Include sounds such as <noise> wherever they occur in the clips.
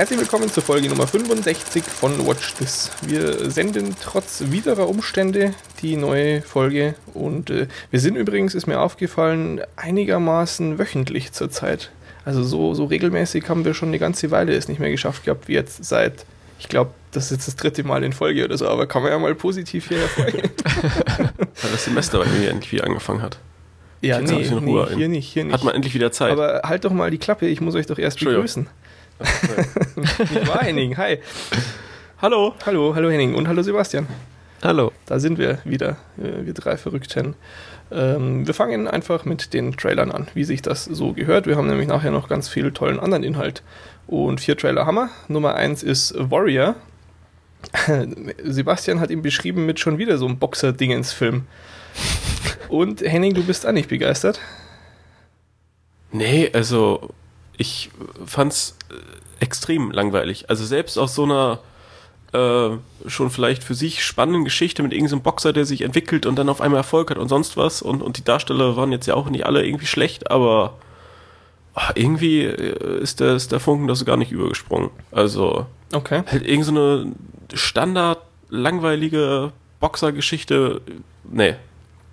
Herzlich willkommen zur Folge Nummer 65 von Watch This. Wir senden trotz widerer Umstände die neue Folge und äh, wir sind übrigens, ist mir aufgefallen, einigermaßen wöchentlich zurzeit. Also so, so regelmäßig haben wir schon eine ganze Weile es nicht mehr geschafft gehabt, wie jetzt seit, ich glaube, das ist jetzt das dritte Mal in Folge oder so, aber kann man ja mal positiv hier hervorheben. <laughs> Weil das Semester bei mir endlich wieder angefangen hat. ja, nee, nee, hier nicht, hier nicht. Hat man endlich wieder Zeit. aber halt doch mal die Klappe, ich muss euch doch erst begrüßen. Nicht wahr, Henning? Hi. Hallo. Hallo, hallo Henning und hallo Sebastian. Hallo. Da sind wir wieder, äh, wir drei Verrückten. Ähm, wir fangen einfach mit den Trailern an, wie sich das so gehört. Wir haben nämlich nachher noch ganz viel tollen anderen Inhalt. Und vier Trailer haben wir. Nummer eins ist Warrior. <laughs> Sebastian hat ihn beschrieben mit schon wieder so einem Boxer-Dingens-Film. Und Henning, du bist auch nicht begeistert. Nee, also ich fand's äh, extrem langweilig. Also selbst aus so einer äh, schon vielleicht für sich spannenden Geschichte mit irgendeinem Boxer, der sich entwickelt und dann auf einmal Erfolg hat und sonst was. Und, und die Darsteller waren jetzt ja auch nicht alle irgendwie schlecht, aber ah, irgendwie äh, ist der, ist der Funken das gar nicht übergesprungen. Also Okay. halt irgend so eine Standard langweilige Boxergeschichte. Nee,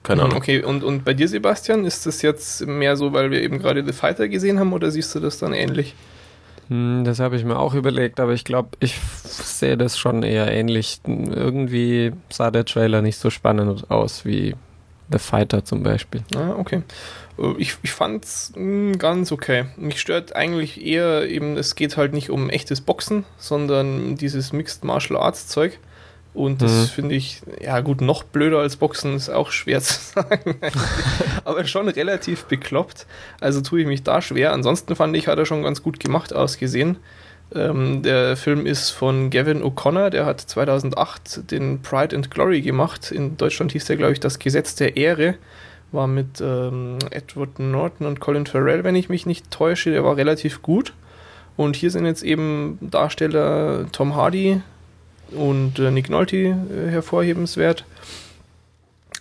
keine Ahnung. Okay, und, und bei dir, Sebastian, ist das jetzt mehr so, weil wir eben gerade The Fighter gesehen haben oder siehst du das dann ähnlich? Hm, das habe ich mir auch überlegt, aber ich glaube, ich sehe das schon eher ähnlich. Irgendwie sah der Trailer nicht so spannend aus wie The Fighter zum Beispiel. Ah, okay. Äh, Ich, ich fand's mh, ganz okay. Mich stört eigentlich eher eben, es geht halt nicht um echtes Boxen, sondern dieses Mixed Martial Arts Zeug. Und das Mhm. finde ich, ja gut, noch blöder als Boxen ist auch schwer <laughs> zu sagen. Aber schon relativ bekloppt. Also tue ich mich da schwer. Ansonsten fand ich, hat er schon ganz gut gemacht ausgesehen. Ähm, der Film ist von Gavin O'Connor, der hat 2008 den Pride and Glory gemacht. In Deutschland hieß der, glaube ich, das Gesetz der Ehre. War mit ähm, Edward Norton und Colin Farrell, wenn ich mich nicht täusche. Der war relativ gut. Und hier sind jetzt eben Darsteller Tom Hardy und äh, Nick Nolte äh, hervorhebenswert.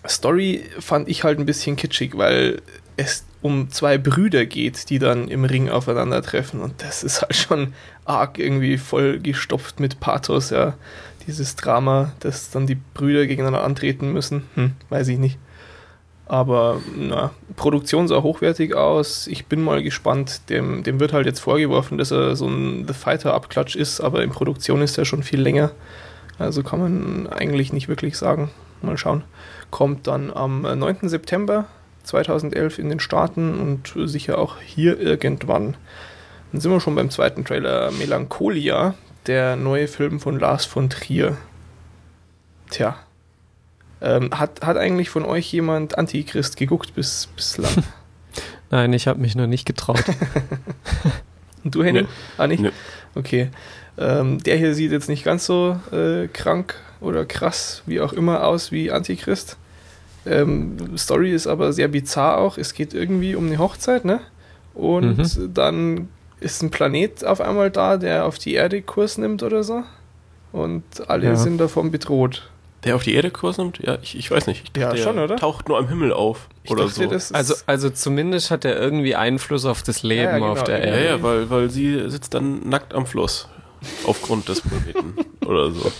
Story fand ich halt ein bisschen kitschig, weil es um zwei Brüder geht, die dann im Ring aufeinandertreffen. Und das ist halt schon arg irgendwie voll gestopft mit Pathos, ja. Dieses Drama, dass dann die Brüder gegeneinander antreten müssen. Hm, weiß ich nicht. Aber na, Produktion sah hochwertig aus. Ich bin mal gespannt. Dem, dem wird halt jetzt vorgeworfen, dass er so ein The Fighter-Abklatsch ist, aber in Produktion ist er schon viel länger. Also kann man eigentlich nicht wirklich sagen. Mal schauen. Kommt dann am äh, 9. September 2011 in den Staaten und sicher auch hier irgendwann. Dann sind wir schon beim zweiten Trailer Melancholia, der neue Film von Lars von Trier. Tja. Ähm, hat, hat eigentlich von euch jemand Antichrist geguckt bis bislang? <laughs> Nein, ich habe mich noch nicht getraut. <laughs> Und du, Henning? Nee. Ah, nicht? Nee. Okay. Ähm, der hier sieht jetzt nicht ganz so äh, krank oder krass, wie auch immer, aus wie Antichrist. Ähm, Story ist aber sehr bizarr auch. Es geht irgendwie um eine Hochzeit, ne? Und dann ist ein Planet auf einmal da, der auf die Erde Kurs nimmt oder so. Und alle Ja. sind davon bedroht. Der auf die Erde Kurs nimmt? Ja, ich, ich weiß nicht. Ich Ja, der schon, oder? taucht nur am Himmel auf. Ich oder dachte, so. das ist Also, also zumindest hat er irgendwie Einfluss auf das Leben Ja, genau. auf der ja, Erde. ja, weil, weil sie sitzt dann nackt am Fluss. Aufgrund des Planeten. <laughs> oder so.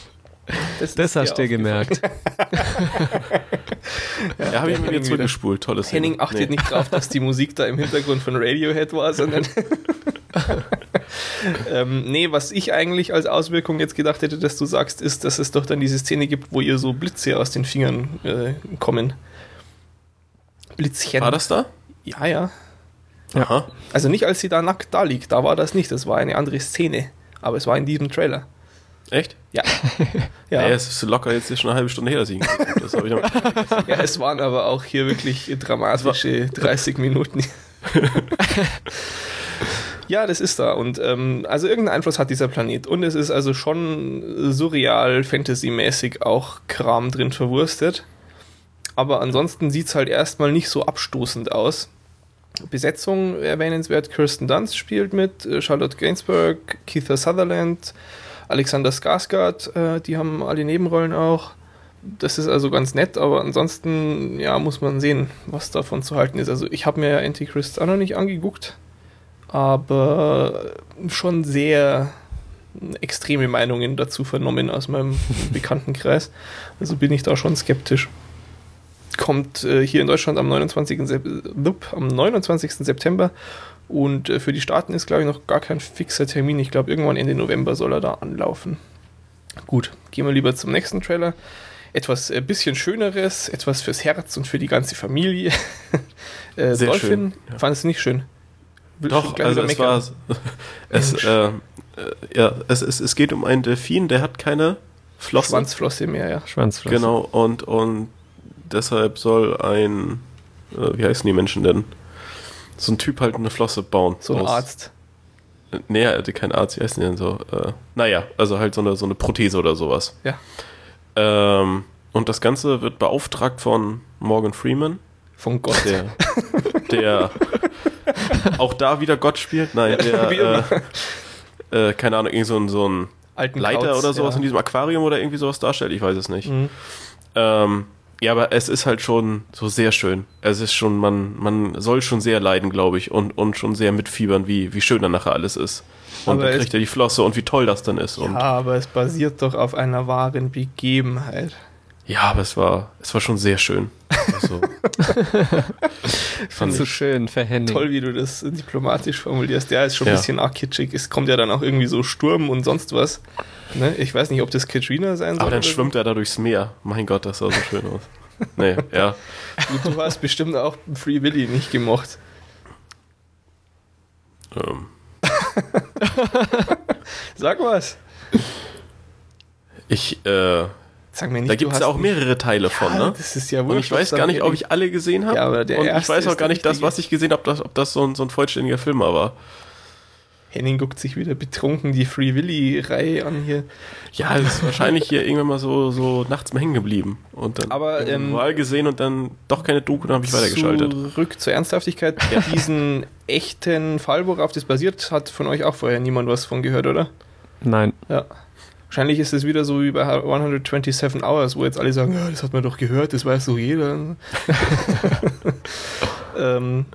Das, Das hast du dir gemerkt. <laughs> Ja, habe ich mir wieder Henning zurückgespult. Tolles Henning achtet Nee. nicht drauf, dass die Musik da im Hintergrund von Radiohead war, sondern. <laughs> ähm, nee, was ich eigentlich als Auswirkung jetzt gedacht hätte, dass du sagst, ist, dass es doch dann diese Szene gibt, wo ihr so Blitze aus den Fingern äh, kommen. Blitzchen. War das da? Ja, ja. Aha. Also nicht, als sie da nackt da liegt, da war das nicht, das war eine andere Szene. Aber es war in diesem Trailer. Echt? Ja. <laughs> Ja, ja. es ist locker jetzt schon eine halbe Stunde her, dass ich ihn gesehen habe. Das habe ich noch. <laughs> Ja, es waren aber auch hier wirklich dramatische 30 Minuten. <laughs> ja, das ist da. Und ähm, also irgendeinen Einfluss hat dieser Planet. Und es ist also schon surreal, fantasymäßig auch Kram drin verwurstet. Aber ansonsten sieht es halt erstmal nicht so abstoßend aus. Besetzung erwähnenswert, Kirsten Dunst spielt mit, äh, Charlotte Gainsbourg, Keitha Sutherland, Alexander Skarsgård, äh, die haben alle Nebenrollen auch. Das ist also ganz nett, aber ansonsten, ja, muss man sehen, was davon zu halten ist. Also ich habe mir Antichrist auch noch nicht angeguckt, aber schon sehr extreme Meinungen dazu vernommen aus meinem <laughs> Bekanntenkreis. Also bin ich da schon skeptisch. Kommt äh, hier in Deutschland am 29. Sep am 29. September und äh, für die Staaten ist, glaube ich, noch gar kein fixer Termin. Ich glaube, irgendwann Ende November soll er da anlaufen. Gut, gehen wir lieber zum nächsten Trailer. Etwas ein äh, bisschen Schöneres, etwas fürs Herz und für die ganze Familie. <laughs> äh, Sehr Dolphin, schön, ja. fand es nicht schön. Willst du Doch, gleich also es war, <laughs> es, Mensch. äh, äh, ja, es, es, es geht um einen Delfin, der hat keine Flosse. Schwanzflosse mehr, ja. Schwanzflosse. Genau, und, und deshalb soll ein, äh, wie heißen die Menschen denn? So ein Typ halt eine Flosse bauen. So ein Arzt. Nee, er hatte kein Arzt, wie heißen die denn so? Äh, naja, also halt so eine, so eine Prothese oder sowas. Ja. Ähm, und das Ganze wird beauftragt von Morgan Freeman, Von Gott. der, der <laughs> auch da wieder Gott spielt. Nein, der, äh, äh, keine Ahnung, irgend so ein, so ein Leiter Kauz, oder sowas ja. in diesem Aquarium oder irgendwie sowas darstellt, ich weiß es nicht. Mhm. Ähm, ja, aber es ist halt schon so sehr schön. Es ist schon, man, man soll schon sehr leiden, glaube ich, und, und schon sehr mitfiebern, wie, wie schön dann nachher alles ist. Und Aber dann kriegt er die Flosse und wie toll das dann ist. Und Ja, aber es basiert doch auf einer wahren Begebenheit. Ja, aber es war, es war schon sehr schön. Also, <laughs> <laughs> fand So ich. schön Henning. Toll, wie du das diplomatisch formulierst. Ja, ist schon ein Ja. bisschen arg kitschig. Es kommt ja dann auch irgendwie so Sturm und sonst was. Ne? Ich weiß nicht, ob das Katrina sein soll. Aber dann so. schwimmt er da durchs Meer. Mein Gott, das sah so schön aus. Nee, ja. <laughs> Du, du hast bestimmt auch Free Willy nicht gemocht. Ähm, Sag was. ich, äh, Sag mir nicht, da gibt es ja auch mehrere Teile von, Ja, ne? Das ist ja Und wurscht, ich weiß gar nicht, ob ich alle gesehen habe. Ja, aber der und ich weiß auch gar nicht das, was ich gesehen habe, ob das, ob das so, ein, so ein vollständiger Film war. Henning guckt sich wieder betrunken die Free Willy-Reihe an hier. Ja, es ist wahrscheinlich hier irgendwann mal so, so nachts mal hängen geblieben. Und dann Aber, ähm, mal gesehen und dann doch keine Doku, dann habe ich weitergeschaltet. Zurück zur Ernsthaftigkeit. <laughs> Diesen echten Fall, worauf das basiert, hat von euch auch vorher niemand was von gehört, oder? Nein. Ja. Wahrscheinlich ist es wieder so wie bei 127 Hours, wo jetzt alle sagen, ja, das hat man doch gehört, das weiß doch jeder. <laughs> ähm,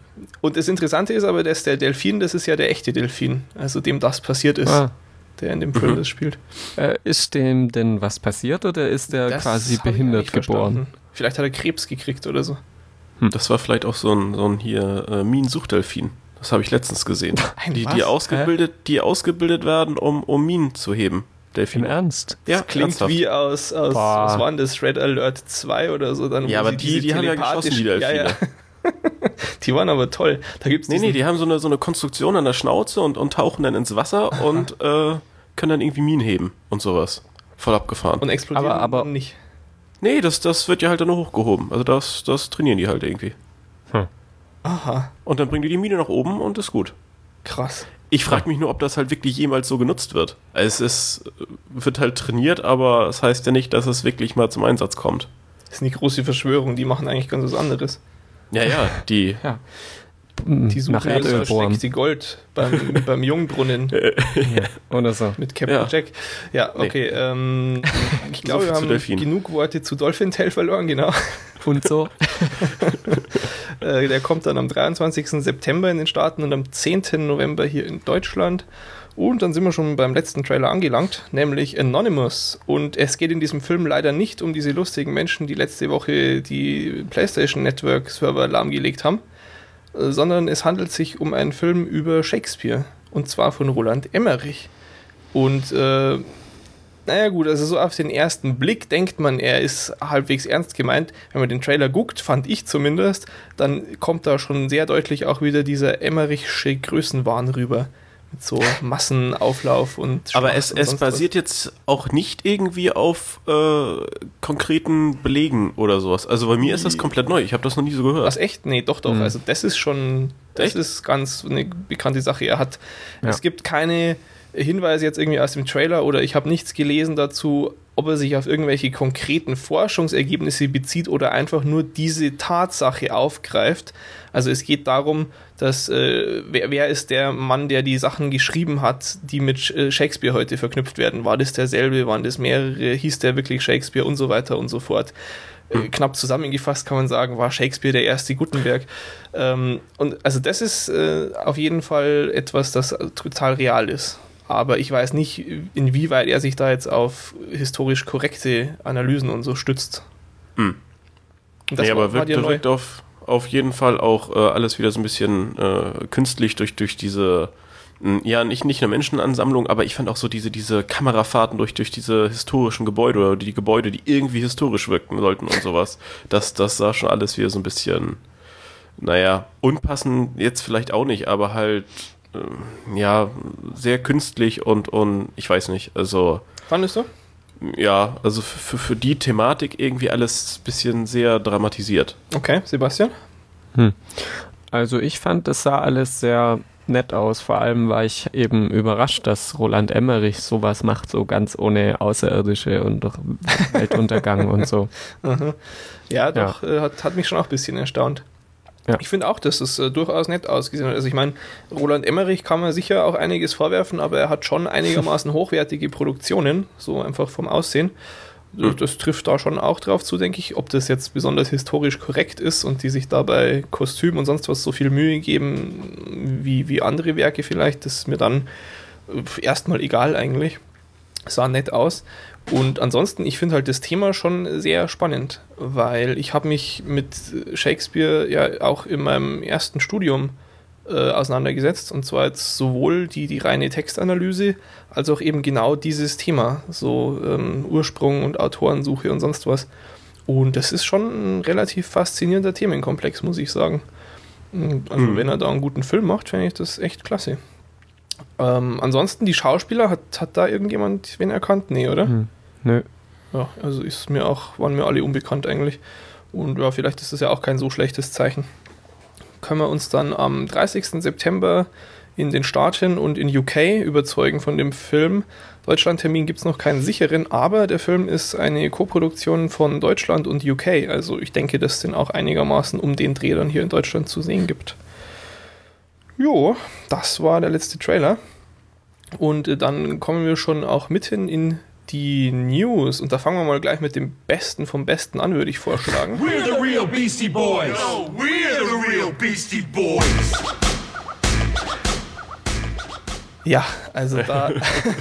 und das Interessante ist aber, dass der Delfin, das ist ja der echte Delfin, also dem das passiert ist, Ah, der in dem Film Mhm. das spielt. äh, ist dem denn was passiert oder ist der Das quasi behindert geboren? verstanden. Vielleicht hat er Krebs gekriegt oder so. Das war vielleicht auch so ein, so ein hier äh, Minensuchdelfin. Das habe ich letztens gesehen. Ein Die, was? die, ausgebildet, die ausgebildet werden, um, um Minen zu heben. Im Delfine. Ernst? Das klingt ernsthaft. wie aus, aus Boah. was war denn das, Red Alert 2 oder so. Dann, Ja, aber die, die haben ja geschossen, die Delfine. Ja, ja. <laughs> die waren aber toll. Da gibt's Nee, nee, die haben so eine, so eine Konstruktion an der Schnauze und, und tauchen dann ins Wasser <laughs> und äh, können dann irgendwie Minen heben und sowas. Voll abgefahren. und explodieren Aber- aber- nicht. nee, das, das wird ja halt dann nur hochgehoben. Also das, das trainieren die halt irgendwie. Aha, Und dann bringen die die Mine nach oben und ist gut. krass. Ich frage mich nur, ob das halt wirklich jemals so genutzt wird. Es ist, wird halt trainiert, aber es heißt ja nicht, dass es wirklich mal zum Einsatz kommt. Das ist eine große Verschwörung, die machen eigentlich ganz was anderes. Ja, ja, die. <laughs> Ja. Die suchen Nach das Erdöl bohren. versteckte Gold beim, <laughs> beim Jungbrunnen Oder so. mit Captain Ja. Jack. Ja, okay. Ähm, <laughs> ich glaube, viel wir haben Delfin. genug Worte zu Dolphin Tale verloren, genau. Und so. Äh, der kommt dann am 23. September in den Staaten und am 10. November hier in Deutschland. Und dann sind wir schon beim letzten Trailer angelangt, nämlich Anonymous. Und es geht in diesem Film leider nicht um diese lustigen Menschen, die letzte Woche die PlayStation Network Server lahmgelegt haben, äh, sondern es handelt sich um einen Film über Shakespeare. Und zwar von Roland Emmerich. Und äh, naja gut, also so auf den ersten Blick denkt man, er ist halbwegs ernst gemeint. Wenn man den Trailer guckt, fand ich zumindest, dann kommt da schon sehr deutlich auch wieder dieser Emmerichsche Größenwahn rüber. Mit so Massenauflauf und Aber Schlacht es, und es basiert jetzt auch nicht irgendwie auf äh, konkreten Belegen oder sowas. Also bei mir ist das komplett neu. Ich habe das noch nie so was. gehört. Was echt? Nee, doch, doch. Mhm. Also das ist schon, das Echt? ist ganz eine bekannte Sache. Er hat, Ja. es gibt keine Hinweise jetzt irgendwie aus dem Trailer oder ich habe nichts gelesen dazu, ob er sich auf irgendwelche konkreten Forschungsergebnisse bezieht oder einfach nur diese Tatsache aufgreift. Also es geht darum, dass äh, wer, wer ist der Mann, der die Sachen geschrieben hat, die mit äh, Shakespeare heute verknüpft werden? War das derselbe? Waren das mehrere? Hieß der wirklich Shakespeare und so weiter und so fort? Äh, knapp zusammengefasst kann man sagen, war Shakespeare der erste Gutenberg. Ähm, und also das ist äh, auf jeden Fall etwas, das total real ist. Aber ich weiß nicht, inwieweit er sich da jetzt auf historisch korrekte Analysen und so stützt. Hm. Das nee, war- aber wirkt, wirkt auf, auf jeden Fall auch äh, alles wieder so ein bisschen äh, künstlich durch, durch diese, mh, ja, nicht, nicht eine Menschenansammlung, aber ich fand auch so diese, diese Kamerafahrten durch, durch diese historischen Gebäude oder die Gebäude, die irgendwie historisch wirken sollten und sowas. Das, das sah schon alles wieder so ein bisschen, naja, unpassend jetzt vielleicht auch nicht, aber halt, ähm, ja, sehr künstlich und, und ich weiß nicht, also Fandest du? ja, also für, für die Thematik irgendwie alles ein bisschen sehr dramatisiert. Okay, Sebastian? Also ich fand, das sah alles sehr nett aus. Vor allem war ich eben überrascht, dass Roland Emmerich sowas macht, so ganz ohne Außerirdische und doch Weltuntergang und so. <laughs> Aha. Ja, doch, Äh, hat, hat mich schon auch ein bisschen erstaunt. Ja. Ich finde auch, dass es äh, durchaus nett ausgesehen hat. Also ich meine, Roland Emmerich kann man sicher auch einiges vorwerfen, aber er hat schon einigermaßen <laughs> hochwertige Produktionen, so einfach vom Aussehen. Das, das trifft da schon auch drauf zu, denke ich. Ob das jetzt besonders historisch korrekt ist und die sich dabei Kostüm und sonst was so viel Mühe geben wie, wie andere Werke vielleicht, das ist mir dann äh, erstmal egal eigentlich. Sah nett aus. Und ansonsten, ich finde halt das Thema schon sehr spannend, weil ich habe mich mit Shakespeare ja auch in meinem ersten Studium äh, auseinandergesetzt. Und zwar jetzt sowohl die, die reine Textanalyse als auch eben genau dieses Thema, so ähm, Ursprung und Autorensuche und sonst was. Und das ist schon ein relativ faszinierender Themenkomplex, muss ich sagen. Und Also Mhm. wenn er da einen guten Film macht, finde ich das echt klasse. Ähm, ansonsten, die Schauspieler, hat, hat da irgendjemand wen erkannt? Nee, oder? Hm. Nö. Ja, also ist mir auch, waren mir alle unbekannt eigentlich. Und ja, vielleicht ist das ja auch kein so schlechtes Zeichen. Können wir uns dann am 30. September in den Staaten und in UK überzeugen von dem Film. Deutschlandtermin gibt es noch keinen sicheren, aber der Film ist eine Koproduktion von Deutschland und UK. Also ich denke, dass es den auch einigermaßen um den Dreh dann hier in Deutschland zu sehen gibt. Jo, das war der letzte Trailer. Und äh, dann kommen wir schon auch mitten in die News. Und da fangen wir mal gleich mit dem Besten vom Besten an, würde ich vorschlagen. We're the real Beastie Boys. No, we're the real Beastie Boys. Ja, also da.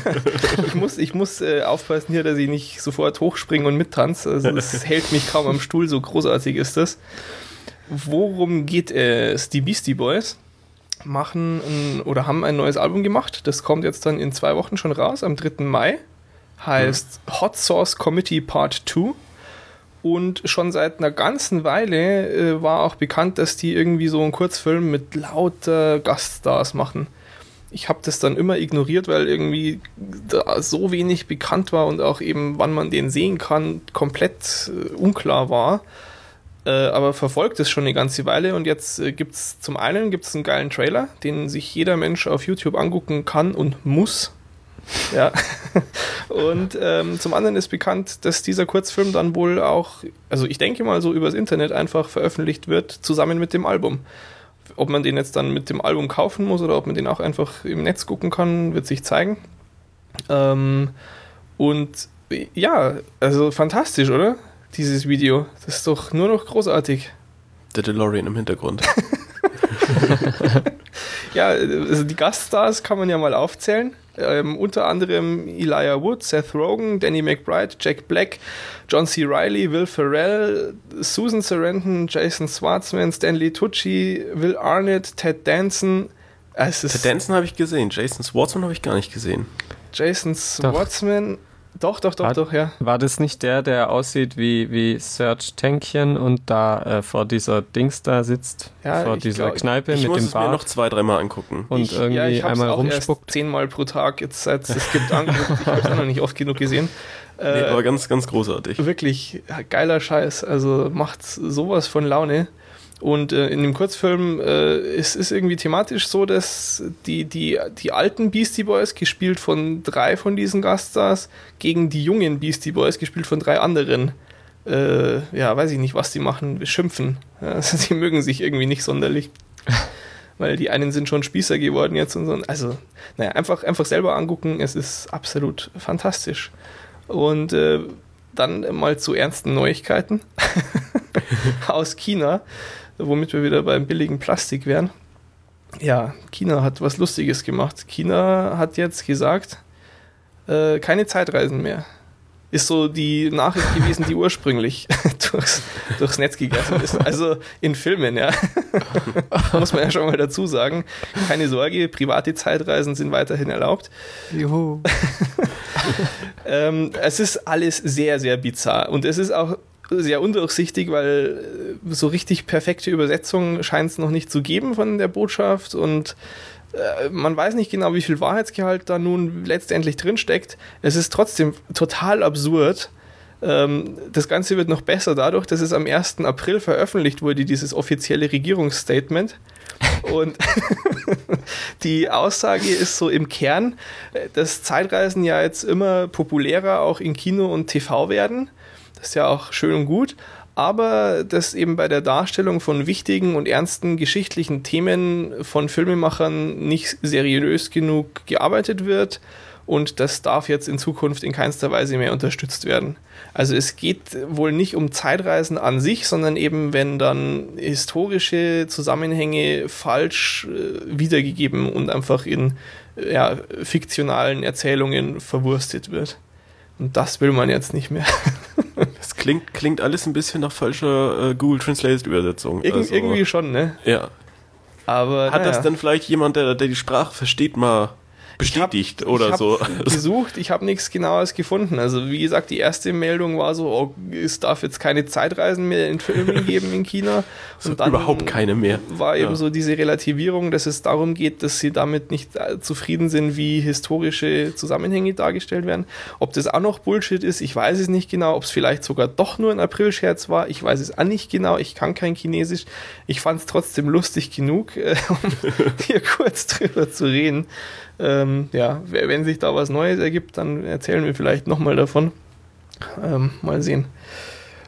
<laughs> ich muss, ich muss äh, aufpassen hier, dass ich nicht sofort hochspringe und mittanze. Also es <laughs> hält mich kaum am Stuhl, so großartig ist das. Worum geht es? Die Beastie Boys machen ein, oder haben ein neues Album gemacht. Das kommt jetzt dann in zwei Wochen schon raus, am 3. Mai. Heißt Hot Sauce Committee Part 2. Und schon seit einer ganzen Weile äh, war auch bekannt, dass die irgendwie so einen Kurzfilm mit lauter Gaststars machen. Ich habe das dann immer ignoriert, weil irgendwie da so wenig bekannt war und auch eben, wann man den sehen kann, komplett äh, unklar war. Äh, aber verfolgt es schon eine ganze Weile und jetzt äh, gibt es zum einen gibt's einen geilen Trailer, den sich jeder Mensch auf YouTube angucken kann und muss. Ja. <laughs> und ähm, zum anderen ist bekannt, dass dieser Kurzfilm dann wohl auch, also ich denke mal so übers Internet einfach veröffentlicht wird, zusammen mit dem Album. Ob man den jetzt dann mit dem Album kaufen muss oder ob man den auch einfach im Netz gucken kann, wird sich zeigen. Ähm, und ja, also fantastisch, oder? Dieses Video. Das ist doch nur noch großartig. Der DeLorean im Hintergrund. <laughs> Ja, also die Gaststars kann man ja mal aufzählen. Ähm, unter anderem Elijah Wood, Seth Rogen, Danny McBride, Jack Black, John C. Reilly, Will Ferrell, Susan Sarandon, Jason Schwartzman, Stanley Tucci, Will Arnett, Ted Danson. Es ist Der Danson habe ich gesehen, Jason Schwartzman habe ich gar nicht gesehen. Jason Schwartzman. Doch, doch, doch, War- doch, ja. War das nicht der, der aussieht wie, wie Serge Tankchen und da äh, vor dieser Dings da sitzt? Ja, vor ich dieser glaub- Kneipe Ich mit muss dem es mir noch Bart zwei, dreimal angucken. und ich, irgendwie ja, ich einmal auch erst rumspuckt. zehnmal pro Tag, jetzt seit es gibt angeguckt. Ich habe es auch noch nicht oft genug gesehen. <laughs> nee, Äh, aber ganz, ganz großartig. wirklich geiler Scheiß. Also macht sowas von Laune. Und äh, in dem Kurzfilm äh, es ist irgendwie thematisch so, dass die, die, die alten Beastie Boys, gespielt von drei von diesen Gaststars, gegen die jungen Beastie Boys, gespielt von drei anderen, äh, ja, weiß ich nicht, was die machen, schimpfen. Ja, <laughs> Also sie mögen sich irgendwie nicht sonderlich. <laughs> Weil die einen sind schon Spießer geworden jetzt und so. Also, naja, einfach, einfach selber angucken, es ist absolut fantastisch. Und äh, dann mal zu ernsten Neuigkeiten <laughs> aus China, womit wir wieder beim billigen Plastik wären. ja, China hat was Lustiges gemacht. China hat jetzt gesagt, äh, keine Zeitreisen mehr. Ist so die Nachricht gewesen, die <laughs> ursprünglich <laughs> durchs, durchs Netz gegangen ist. Also in Filmen, ja. <laughs> Muss man ja schon mal dazu sagen. Keine Sorge, private Zeitreisen sind weiterhin erlaubt. Juhu. Ähm, es ist alles sehr, sehr bizarr. Und es ist auch sehr undurchsichtig, weil äh, so richtig perfekte Übersetzung scheint es noch nicht zu geben von der Botschaft und äh, man weiß nicht genau, wie viel Wahrheitsgehalt da nun letztendlich drinsteckt. Es ist trotzdem total absurd. Ähm, das Ganze wird noch besser dadurch, dass es am 1. April veröffentlicht wurde, dieses offizielle Regierungsstatement. Und <laughs> die Aussage ist so im Kern, äh, dass Zeitreisen ja jetzt immer populärer auch in Kino und TV werden. Ist ja auch schön und gut. Aber dass eben bei der Darstellung von wichtigen und ernsten geschichtlichen Themen von Filmemachern nicht seriös genug gearbeitet wird. Und das darf jetzt in Zukunft in keinster Weise mehr unterstützt werden. Also es geht wohl nicht um Zeitreisen an sich, sondern eben, wenn dann historische Zusammenhänge falsch äh, wiedergegeben und einfach in äh, ja, fiktionalen Erzählungen verwurstet wird. Und das will man jetzt nicht mehr. <laughs> Klingt, klingt alles ein bisschen nach falscher äh, Google Translate Übersetzung. Irg Also, irgendwie schon, ne? Ja. Aber Hat naja. das dann vielleicht jemand, der, der die Sprache versteht, mal bestätigt oder ich hab so? gesucht, ich habe nichts Genaues gefunden. Also wie gesagt, die erste Meldung war so, oh, es darf jetzt keine Zeitreisen mehr in Filmen <laughs> geben in China. Und überhaupt keine mehr. War eben Ja. so diese Relativierung, dass es darum geht, dass sie damit nicht äh, zufrieden sind, wie historische Zusammenhänge dargestellt werden. Ob das auch noch Bullshit ist, ich weiß es nicht genau. Ob es vielleicht sogar doch nur ein Aprilscherz war, ich weiß es auch nicht genau. Ich kann kein Chinesisch. Ich fand es trotzdem lustig genug, <laughs> äh, um <laughs> hier kurz drüber zu reden. Ähm, ja, wenn sich da was Neues ergibt, dann erzählen wir vielleicht nochmal davon. Ähm, mal sehen.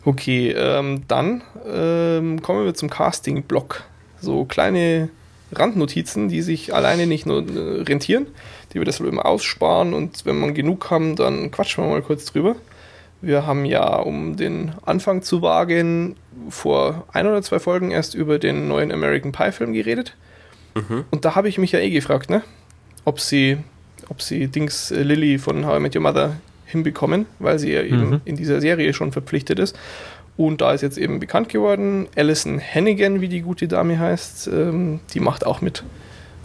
Okay, ähm, dann ähm, kommen wir zum Casting-Block. So kleine Randnotizen, die sich alleine nicht nur äh, rentieren, die wir deshalb immer aussparen und wenn wir genug haben, dann quatschen wir mal kurz drüber. Wir haben ja, um den Anfang zu wagen, vor ein oder zwei Folgen erst über den neuen American Pie-Film geredet. Und da habe ich mich ja eh gefragt, ne? Ob sie, ob sie Dings äh, Lily von How I Met Your Mother hinbekommen, weil sie ja eben Mhm. in dieser Serie schon verpflichtet ist. Und da ist jetzt eben bekannt geworden, Alison Hannigan, wie die gute Dame heißt, ähm, die macht auch mit.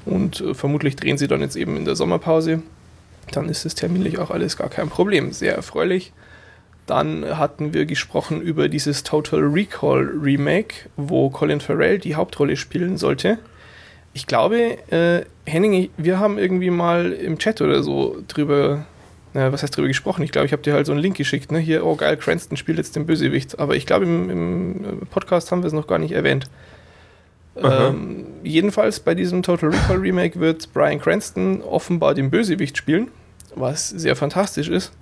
Und äh, vermutlich drehen sie dann jetzt eben in der Sommerpause. Dann ist es terminlich auch alles gar kein Problem. Sehr erfreulich. Dann hatten wir gesprochen über dieses Total Recall Remake, wo Colin Farrell die Hauptrolle spielen sollte. Ich glaube, äh, Henning, wir haben irgendwie mal im Chat oder so drüber, na, was heißt drüber gesprochen? Ich glaube, ich habe dir halt so einen Link geschickt, ne? Hier, oh geil, Cranston spielt jetzt den Bösewicht. Aber ich glaube, im, im Podcast haben wir es noch gar nicht erwähnt. Ähm, jedenfalls bei diesem Total Recall Remake wird Brian Cranston offenbar den Bösewicht spielen, was sehr fantastisch ist.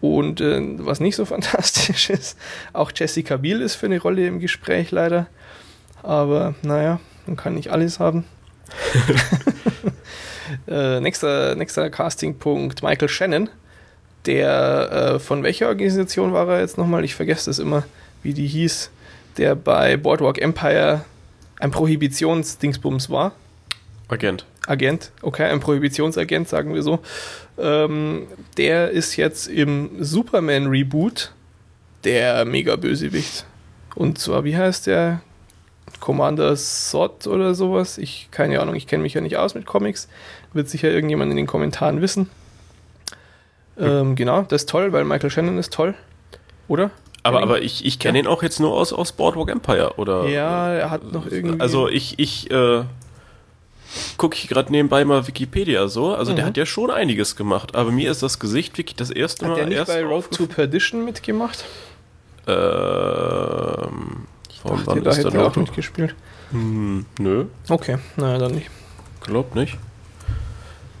Und äh, was nicht so <laughs> fantastisch ist, auch Jessica Biel ist für eine Rolle im Gespräch leider. Aber naja, man kann nicht alles haben. <laughs> <laughs> äh, nächster, nächster Castingpunkt, Michael Shannon. Der, äh, von welcher Organisation war er jetzt nochmal? Ich vergesse das immer, wie die hieß. Der bei Boardwalk Empire ein Prohibitionsdingsbums war. Agent. Agent, okay, ein Prohibitionsagent, sagen wir so. Ähm, der ist jetzt im Superman-Reboot der Mega-Bösewicht. Und zwar, wie heißt der? Commander Sod oder sowas. Ich, keine Ahnung, ich kenne mich ja nicht aus mit Comics. Wird sicher irgendjemand in den Kommentaren wissen. Ähm, genau, das ist toll, weil Michael Shannon ist toll. Oder? Aber, aber ich, ich kenne ihn auch jetzt nur aus, aus Boardwalk Empire, oder? Ja, er hat noch irgendwie. Also ich, ich äh, gucke ich gerade nebenbei mal Wikipedia so. Also der Mhm. hat ja schon einiges gemacht, aber mir ist das Gesicht wirklich das erste hat Mal der nicht erst bei Road to Perdition mitgemacht? Ähm, von Dachte, wann da ist er auch noch? mitgespielt. Hm, nö, Okay, naja, dann nicht. glaub nicht.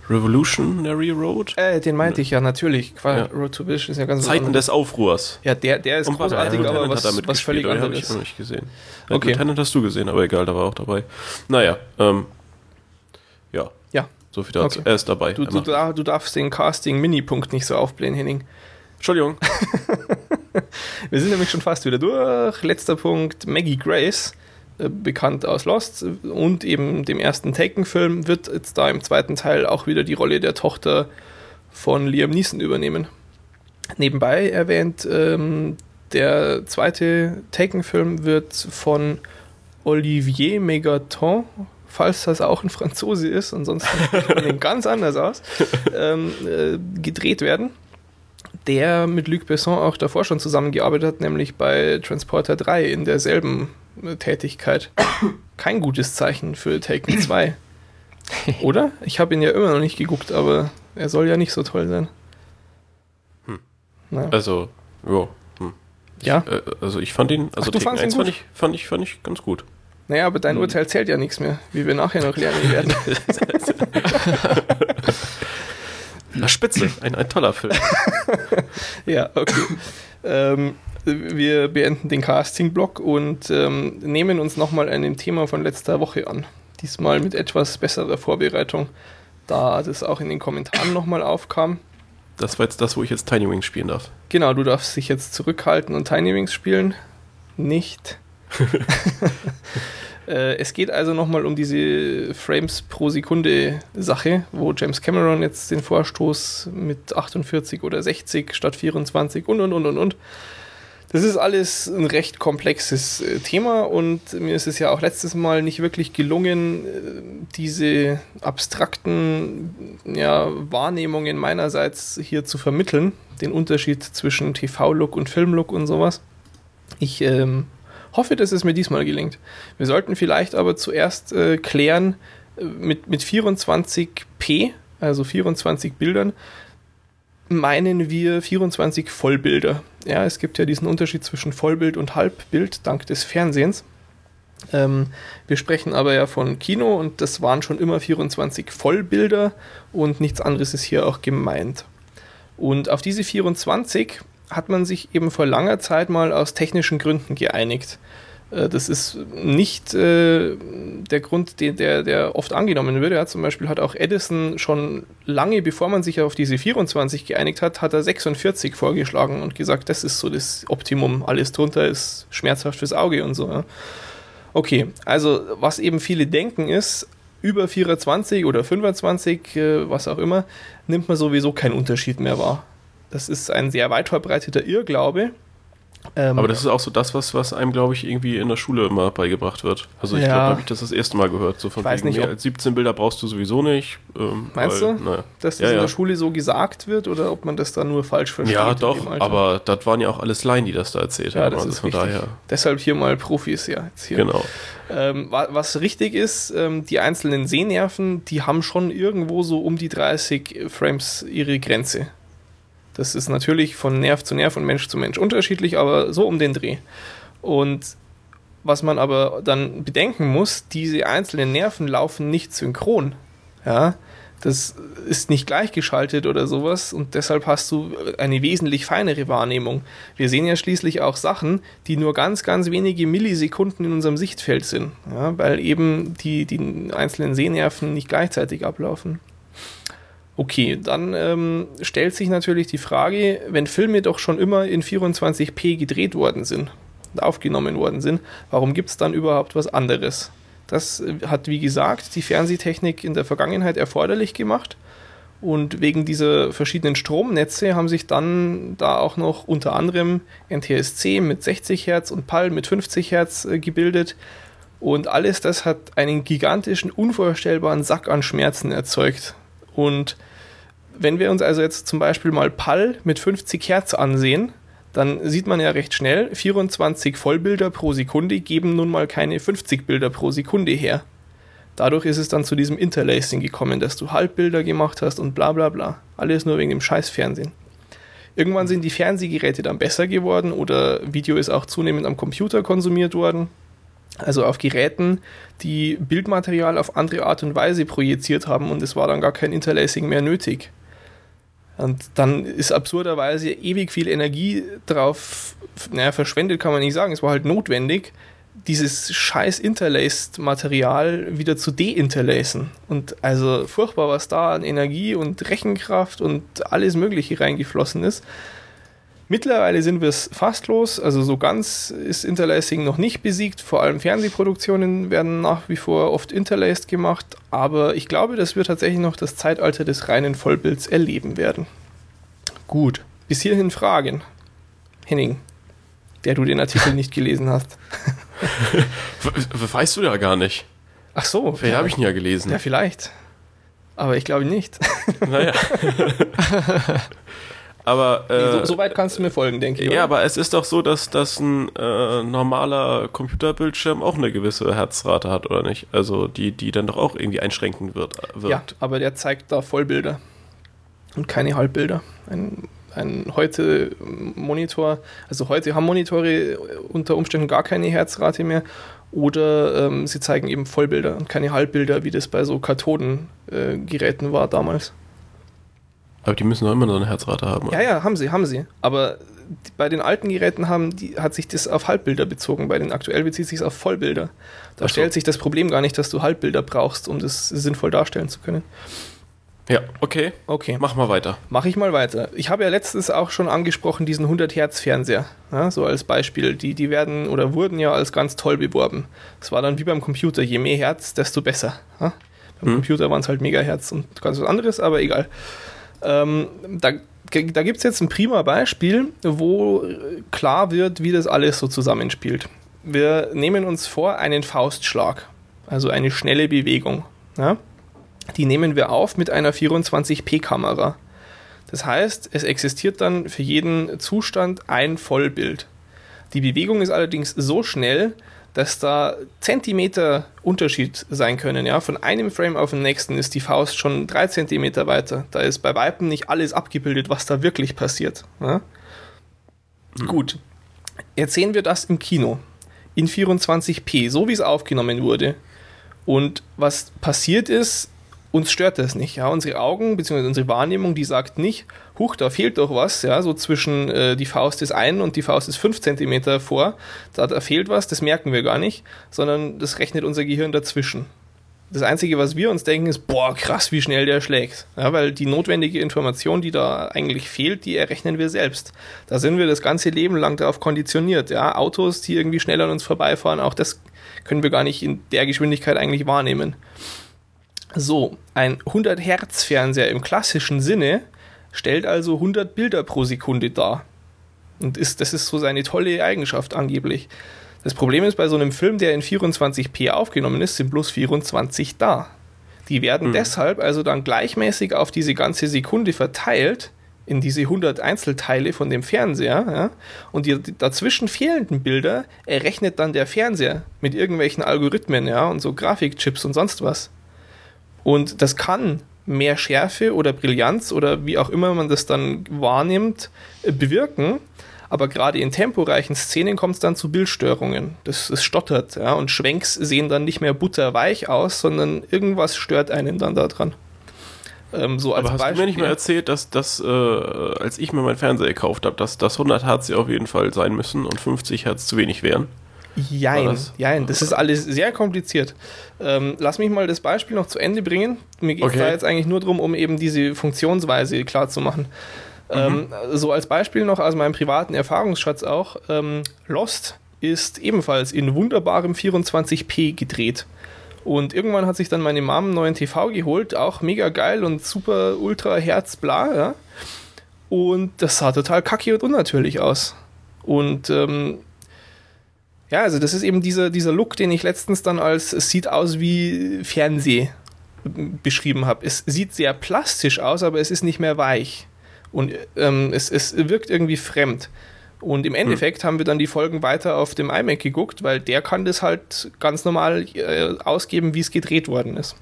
Revolutionary Road? Äh, den meinte ich ja natürlich. Qua Ja. Road to Vision ist ja ganz Zeiten des Aufruhrs. Ja, der, der ist Und großartig, aber was, was völlig anderes. ich noch nicht gesehen. Okay. Okay. Lieutenant hast du gesehen, aber egal, da war auch dabei. Naja, ähm, ja. Ja. So viel dazu. Okay. Er ist dabei. Du, du, du darfst den Casting-Mini-Punkt nicht so aufblähen, Henning. Entschuldigung. <laughs> Wir sind nämlich schon fast wieder durch. Letzter Punkt, Maggie Grace. äh, bekannt aus Lost und eben dem ersten Taken-Film, wird jetzt da im zweiten Teil auch wieder die Rolle der Tochter von Liam Neeson übernehmen. Nebenbei erwähnt, ähm, der zweite Taken-Film wird von Olivier Megaton, falls das auch ein Franzose ist, ansonsten sieht <laughs> man ganz anders aus, <laughs> ähm, äh, gedreht werden. Der mit Luc Besson auch davor schon zusammengearbeitet hat, nämlich bei Transporter 3 in derselben äh, Tätigkeit. Kein gutes Zeichen für Taken 2. <laughs> Oder? Ich habe ihn ja immer noch nicht geguckt, aber er soll ja nicht so toll sein. Naja. Also, ja. Hm. Ja, Äh, also ich fand ihn, also Ach, Taken fandst ihn 1 fand ich, fand ich, fand ich ganz gut. naja, aber Hm. dein Urteil zählt ja nichts mehr, wie wir nachher noch lernen werden. <laughs> <laughs> Na, Spitze, <laughs> ein, ein toller Film. <laughs> Ja, okay. ähm, wir beenden den Casting-Block und ähm, nehmen uns nochmal einem Thema von letzter Woche an. Diesmal mit etwas besserer Vorbereitung, da das auch in den Kommentaren nochmal aufkam. Das war jetzt das, wo ich jetzt Tiny Wings spielen darf. Genau, du darfst dich jetzt zurückhalten und Tiny Wings spielen. Nicht. <laughs> Äh, es geht also nochmal um diese Frames pro Sekunde Sache, wo James Cameron jetzt den Vorstoß mit 48 oder 60 statt 24 und und und und und. Das ist alles ein recht komplexes äh, Thema und mir ist es ja auch letztes Mal nicht wirklich gelungen, äh, diese abstrakten ja, Wahrnehmungen meinerseits hier zu vermitteln. Den Unterschied zwischen TV-Look und Film-Look und sowas. Ich ähm, hoffe, dass es mir diesmal gelingt. Wir sollten vielleicht aber zuerst äh, klären, äh, mit, mit 24p, also 24 Bildern, meinen wir 24 Vollbilder. Ja, es gibt ja diesen Unterschied zwischen Vollbild und Halbbild dank des Fernsehens. Ähm, wir sprechen aber ja von Kino und das waren schon immer 24 Vollbilder und nichts anderes ist hier auch gemeint. Und auf diese 24 hat man sich eben vor langer Zeit mal aus technischen Gründen geeinigt. Äh, Das ist nicht äh, der Grund, den, der, der oft angenommen wird. Ja, zum Beispiel hat auch Edison schon lange, bevor man sich auf diese 24 geeinigt hat, hat er 46 vorgeschlagen und gesagt, das ist so das Optimum. Alles drunter ist schmerzhaft fürs Auge und so. Ja. Okay, also was eben viele denken ist, über 24 oder 25, äh, was auch immer, nimmt man sowieso keinen Unterschied mehr wahr. Das ist ein sehr weit verbreiteter Irrglaube. Ähm, Aber das ist auch so das, was, was einem, glaube ich, irgendwie in der Schule immer beigebracht wird. Also ich Ja. glaube, habe ich das das erste Mal gehört. So von Weiß wegen, nicht, mehr als 17 Bilder brauchst du sowieso nicht. Ähm, Meinst weil, du, Naja. dass das Ja, in ja. der Schule so gesagt wird oder ob man das da nur falsch versteht? Ja, doch, aber das waren ja auch alles Laien, die das da erzählt haben. das also ist von richtig. daher. Deshalb hier mal Profis, ja. Jetzt hier. Genau. Ähm, wa- was richtig ist, ähm, die einzelnen Sehnerven, die haben schon irgendwo so um die 30 Frames ihre Grenze. Das ist natürlich von Nerv zu Nerv und Mensch zu Mensch unterschiedlich, aber so um den Dreh. Und was man aber dann bedenken muss, diese einzelnen Nerven laufen nicht synchron. Ja, das ist nicht gleichgeschaltet oder sowas und deshalb hast du eine wesentlich feinere Wahrnehmung. Wir sehen ja schließlich auch Sachen, die nur ganz, ganz wenige Millisekunden in unserem Sichtfeld sind, ja, weil eben die, die einzelnen Sehnerven nicht gleichzeitig ablaufen. Okay, dann ähm, stellt sich natürlich die Frage, wenn Filme doch schon immer in 24p gedreht worden sind, aufgenommen worden sind, warum gibt es dann überhaupt was anderes? Das äh, hat, wie gesagt, die Fernsehtechnik in der Vergangenheit erforderlich gemacht. Und wegen dieser verschiedenen Stromnetze haben sich dann da auch noch unter anderem NTSC mit 60 Hertz und PAL mit 50 Hertz äh, gebildet. Und alles das hat einen gigantischen, unvorstellbaren Sack an Schmerzen erzeugt. Und wenn wir uns also jetzt zum Beispiel mal PAL mit 50 Hertz ansehen, dann sieht man ja recht schnell, 24 Vollbilder pro Sekunde geben nun mal keine 50 Bilder pro Sekunde her. Dadurch ist es dann zu diesem Interlacing gekommen, dass du Halbbilder gemacht hast und bla bla bla. Alles nur wegen dem scheiß Fernsehen. Irgendwann sind die Fernsehgeräte dann besser geworden oder Video ist auch zunehmend am Computer konsumiert worden. Also auf Geräten, die Bildmaterial auf andere Art und Weise projiziert haben und es war dann gar kein Interlacing mehr nötig. Und dann ist absurderweise ewig viel Energie drauf, naja, verschwendet kann man nicht sagen, es war halt notwendig, dieses scheiß Interlaced-Material wieder zu deinterlacen. Und also furchtbar, was da an Energie und Rechenkraft und alles Mögliche reingeflossen ist. Mittlerweile sind wir es fast los, also so ganz ist Interlacing noch nicht besiegt. Vor allem Fernsehproduktionen werden nach wie vor oft interlaced gemacht, aber ich glaube, dass wir tatsächlich noch das Zeitalter des reinen Vollbilds erleben werden. Gut, bis hierhin Fragen. Henning, der du den Artikel nicht gelesen hast. We- <laughs> Weißt du ja gar nicht. Ach so, Vielleicht habe ich ihn ja gelesen. ja vielleicht. Aber ich glaube nicht. Naja. <laughs> aber Nee, äh, so, so weit kannst du mir folgen, denke ich. ja, oder? aber es ist doch so, dass, dass ein äh, normaler Computerbildschirm auch eine gewisse Herzrate hat, oder nicht? Also die, die dann doch auch irgendwie einschränken wird. wird. Ja, aber der zeigt da Vollbilder und keine Halbbilder. Ein, ein heute Monitor, also heute haben Monitore unter Umständen gar keine Herzrate mehr oder ähm, sie zeigen eben Vollbilder und keine Halbbilder, wie das bei so Kathodengeräten äh, war damals. Aber die müssen doch immer noch eine Herzrate haben. oder? Ja, ja, haben sie, haben sie. Aber bei den alten Geräten haben, die, hat sich das auf Halbbilder bezogen, bei den aktuell bezieht sich auf Vollbilder. Da so. stellt sich das Problem gar nicht, dass du Halbbilder brauchst, um das sinnvoll darstellen zu können. Ja, okay. Okay. Mach mal weiter. Mache ich mal weiter. Ich habe ja letztens auch schon angesprochen, diesen 100 Hertz Fernseher, ja, so als Beispiel. Die, die werden oder wurden ja als ganz toll beworben. Es war dann wie beim Computer, je mehr Hertz, desto besser. Ja. Beim Hm. Computer waren es halt Megahertz und ganz was anderes, aber egal. Ähm, da da gibt es jetzt ein prima Beispiel, wo klar wird, wie das alles so zusammenspielt. Wir nehmen uns vor einen Faustschlag, also eine schnelle Bewegung. Ja. Die nehmen wir auf mit einer 24p-Kamera. Das heißt, es existiert dann für jeden Zustand ein Vollbild. Die Bewegung ist allerdings so schnell, dass da Zentimeter Unterschied sein können. Ja? Von einem Frame auf den nächsten ist die Faust schon drei Zentimeter weiter. Da ist bei Weitem nicht alles abgebildet, was da wirklich passiert. Ja? Gut. Jetzt sehen wir das im Kino in 24p, so wie es aufgenommen wurde. Und was passiert ist, uns stört das nicht. Ja? Unsere Augen bzw. unsere Wahrnehmung, die sagt nicht, huch, da fehlt doch was, ja, so zwischen äh, die Faust ist ein und die Faust ist fünf Zentimeter vor, da, da fehlt was, das merken wir gar nicht, sondern das rechnet unser Gehirn dazwischen. Das Einzige, was wir uns denken, ist, boah, krass, wie schnell der schlägt. Ja, weil die notwendige Information, die da eigentlich fehlt, die errechnen wir selbst. Da sind wir das ganze Leben lang darauf konditioniert. Ja, Autos, die irgendwie schnell an uns vorbeifahren, auch das können wir gar nicht in der Geschwindigkeit eigentlich wahrnehmen. So, ein 100 Hertz Fernseher im klassischen Sinne stellt also 100 Bilder pro Sekunde dar. Und ist, das ist so seine tolle Eigenschaft angeblich. Das Problem ist, bei so einem Film, der in 24p aufgenommen ist, sind bloß 24 da. Die werden deshalb also dann gleichmäßig auf diese ganze Sekunde verteilt, in diese 100 Einzelteile von dem Fernseher. Ja? Und die die dazwischen fehlenden Bilder errechnet dann der Fernseher mit irgendwelchen Algorithmen ja? und so Grafikchips und sonst was. Und das kann mehr Schärfe oder Brillanz oder wie auch immer man das dann wahrnimmt, äh, bewirken. Aber gerade in temporeichen Szenen kommt es dann zu Bildstörungen. Das, das stottert, ja, und Schwenks sehen dann nicht mehr butterweich aus, sondern irgendwas stört einen dann daran. Ähm, so Aber hast du mir nicht mal erzählt, dass das, äh, als ich mir meinen Fernseher gekauft habe, dass das 100 Hertz ja auf jeden Fall sein müssen und 50 Hertz zu wenig wären? Jein, das? jein, das ist alles sehr kompliziert. Ähm, lass mich mal das Beispiel noch zu Ende bringen. Mir geht es Okay. da jetzt eigentlich nur darum, um eben diese Funktionsweise klar zu machen. Ähm, so als Beispiel noch aus meinem privaten Erfahrungsschatz auch, ähm, Lost ist ebenfalls in wunderbarem 24p gedreht. Und irgendwann hat sich dann meine Mom einen neuen TV geholt, auch mega geil und super ultra Herz bla, ja. Und das sah total kacke und unnatürlich aus. Und ähm, ja, also das ist eben dieser, dieser Look, den ich letztens dann als es sieht aus wie Fernseh beschrieben habe. Es sieht sehr plastisch aus, aber es ist nicht mehr weich. Und ähm, es, es wirkt irgendwie fremd. Und im Endeffekt haben wir dann die Folgen weiter auf dem iMac geguckt, weil der kann das halt ganz normal äh, ausgeben, wie es gedreht worden ist.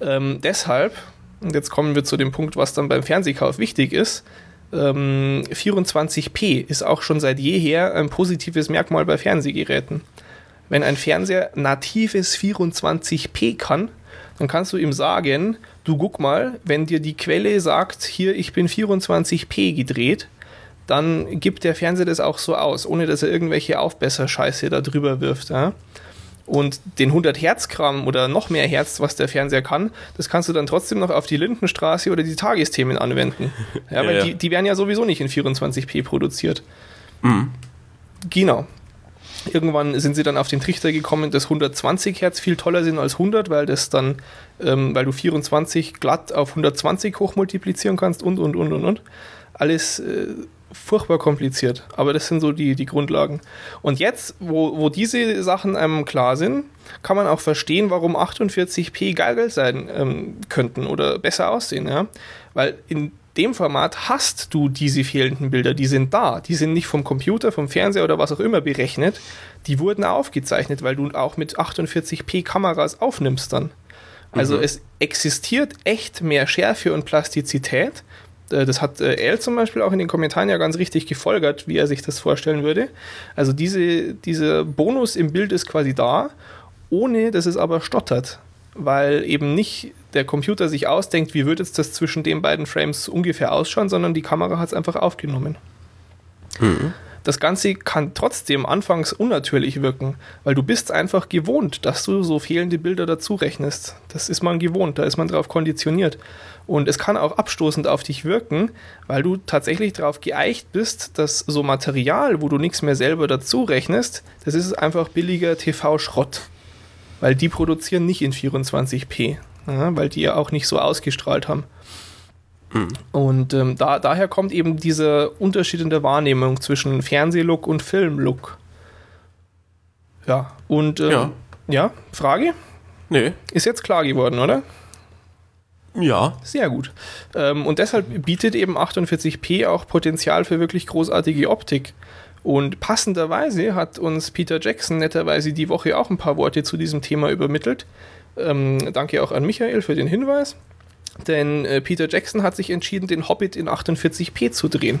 Ähm, deshalb, und jetzt kommen wir zu dem Punkt, was dann beim Fernsehkauf wichtig ist, ähm, 24p ist auch schon seit jeher ein positives Merkmal bei Fernsehgeräten. Wenn ein Fernseher natives 24p kann, dann kannst du ihm sagen, du guck mal, wenn dir die Quelle sagt, hier, ich bin 24p gedreht, dann gibt der Fernseher das auch so aus, ohne dass er irgendwelche Aufbesserscheiße da drüber wirft. Ja? Und den 100 Hertz Kram oder noch mehr Hertz, was der Fernseher kann, das kannst du dann trotzdem noch auf die Lindenstraße oder die Tagesthemen anwenden. Ja, weil Ja, ja. Die, die werden ja sowieso nicht in 24p produziert. Mhm. Genau. Irgendwann sind sie dann auf den Trichter gekommen, dass 120 Hertz viel toller sind als 100, weil das dann, ähm, weil du 24 glatt auf 120 hochmultiplizieren kannst und und und und und. Alles äh, furchtbar kompliziert, aber das sind so die, die Grundlagen. Und jetzt, wo, wo diese Sachen einem klar sind, kann man auch verstehen, warum 48p geil sein ähm, könnten oder besser aussehen, ja. Weil in dem Format hast du diese fehlenden Bilder, die sind da, die sind nicht vom Computer, vom Fernseher oder was auch immer berechnet, die wurden aufgezeichnet, weil du auch mit 48p Kameras aufnimmst dann. Also es existiert echt mehr Schärfe und Plastizität. Äh, Das hat äh, El zum Beispiel auch in den Kommentaren ja ganz richtig gefolgert, wie er sich das vorstellen würde. Also diese, dieser Bonus im Bild ist quasi da, ohne dass es aber stottert. Weil eben nicht der Computer sich ausdenkt, wie würde jetzt das zwischen den beiden Frames ungefähr ausschauen, sondern die Kamera hat es einfach aufgenommen. Das Ganze kann trotzdem anfangs unnatürlich wirken, weil du bist einfach gewohnt, dass du so fehlende Bilder dazu rechnest. Das ist man gewohnt, da ist man drauf konditioniert. Und es kann auch abstoßend auf dich wirken, weil du tatsächlich darauf geeicht bist, dass so Material, wo du nichts mehr selber dazu rechnest, das ist einfach billiger TV-Schrott. Weil die produzieren nicht in 24p, ja, weil die ja auch nicht so ausgestrahlt haben. Und ähm, da, daher kommt eben dieser Unterschied in der Wahrnehmung zwischen Fernsehlook und Filmlook. Ja, und ähm, Ja. ja, Frage? Nee. Ist jetzt klar geworden, oder? Ja. Sehr gut. Ähm, und deshalb bietet eben 48p auch Potenzial für wirklich großartige Optik. Und passenderweise hat uns Peter Jackson netterweise die Woche auch ein paar Worte zu diesem Thema übermittelt. Ähm, danke auch an Michael für den Hinweis. Denn äh, Peter Jackson hat sich entschieden, den Hobbit in 48p zu drehen.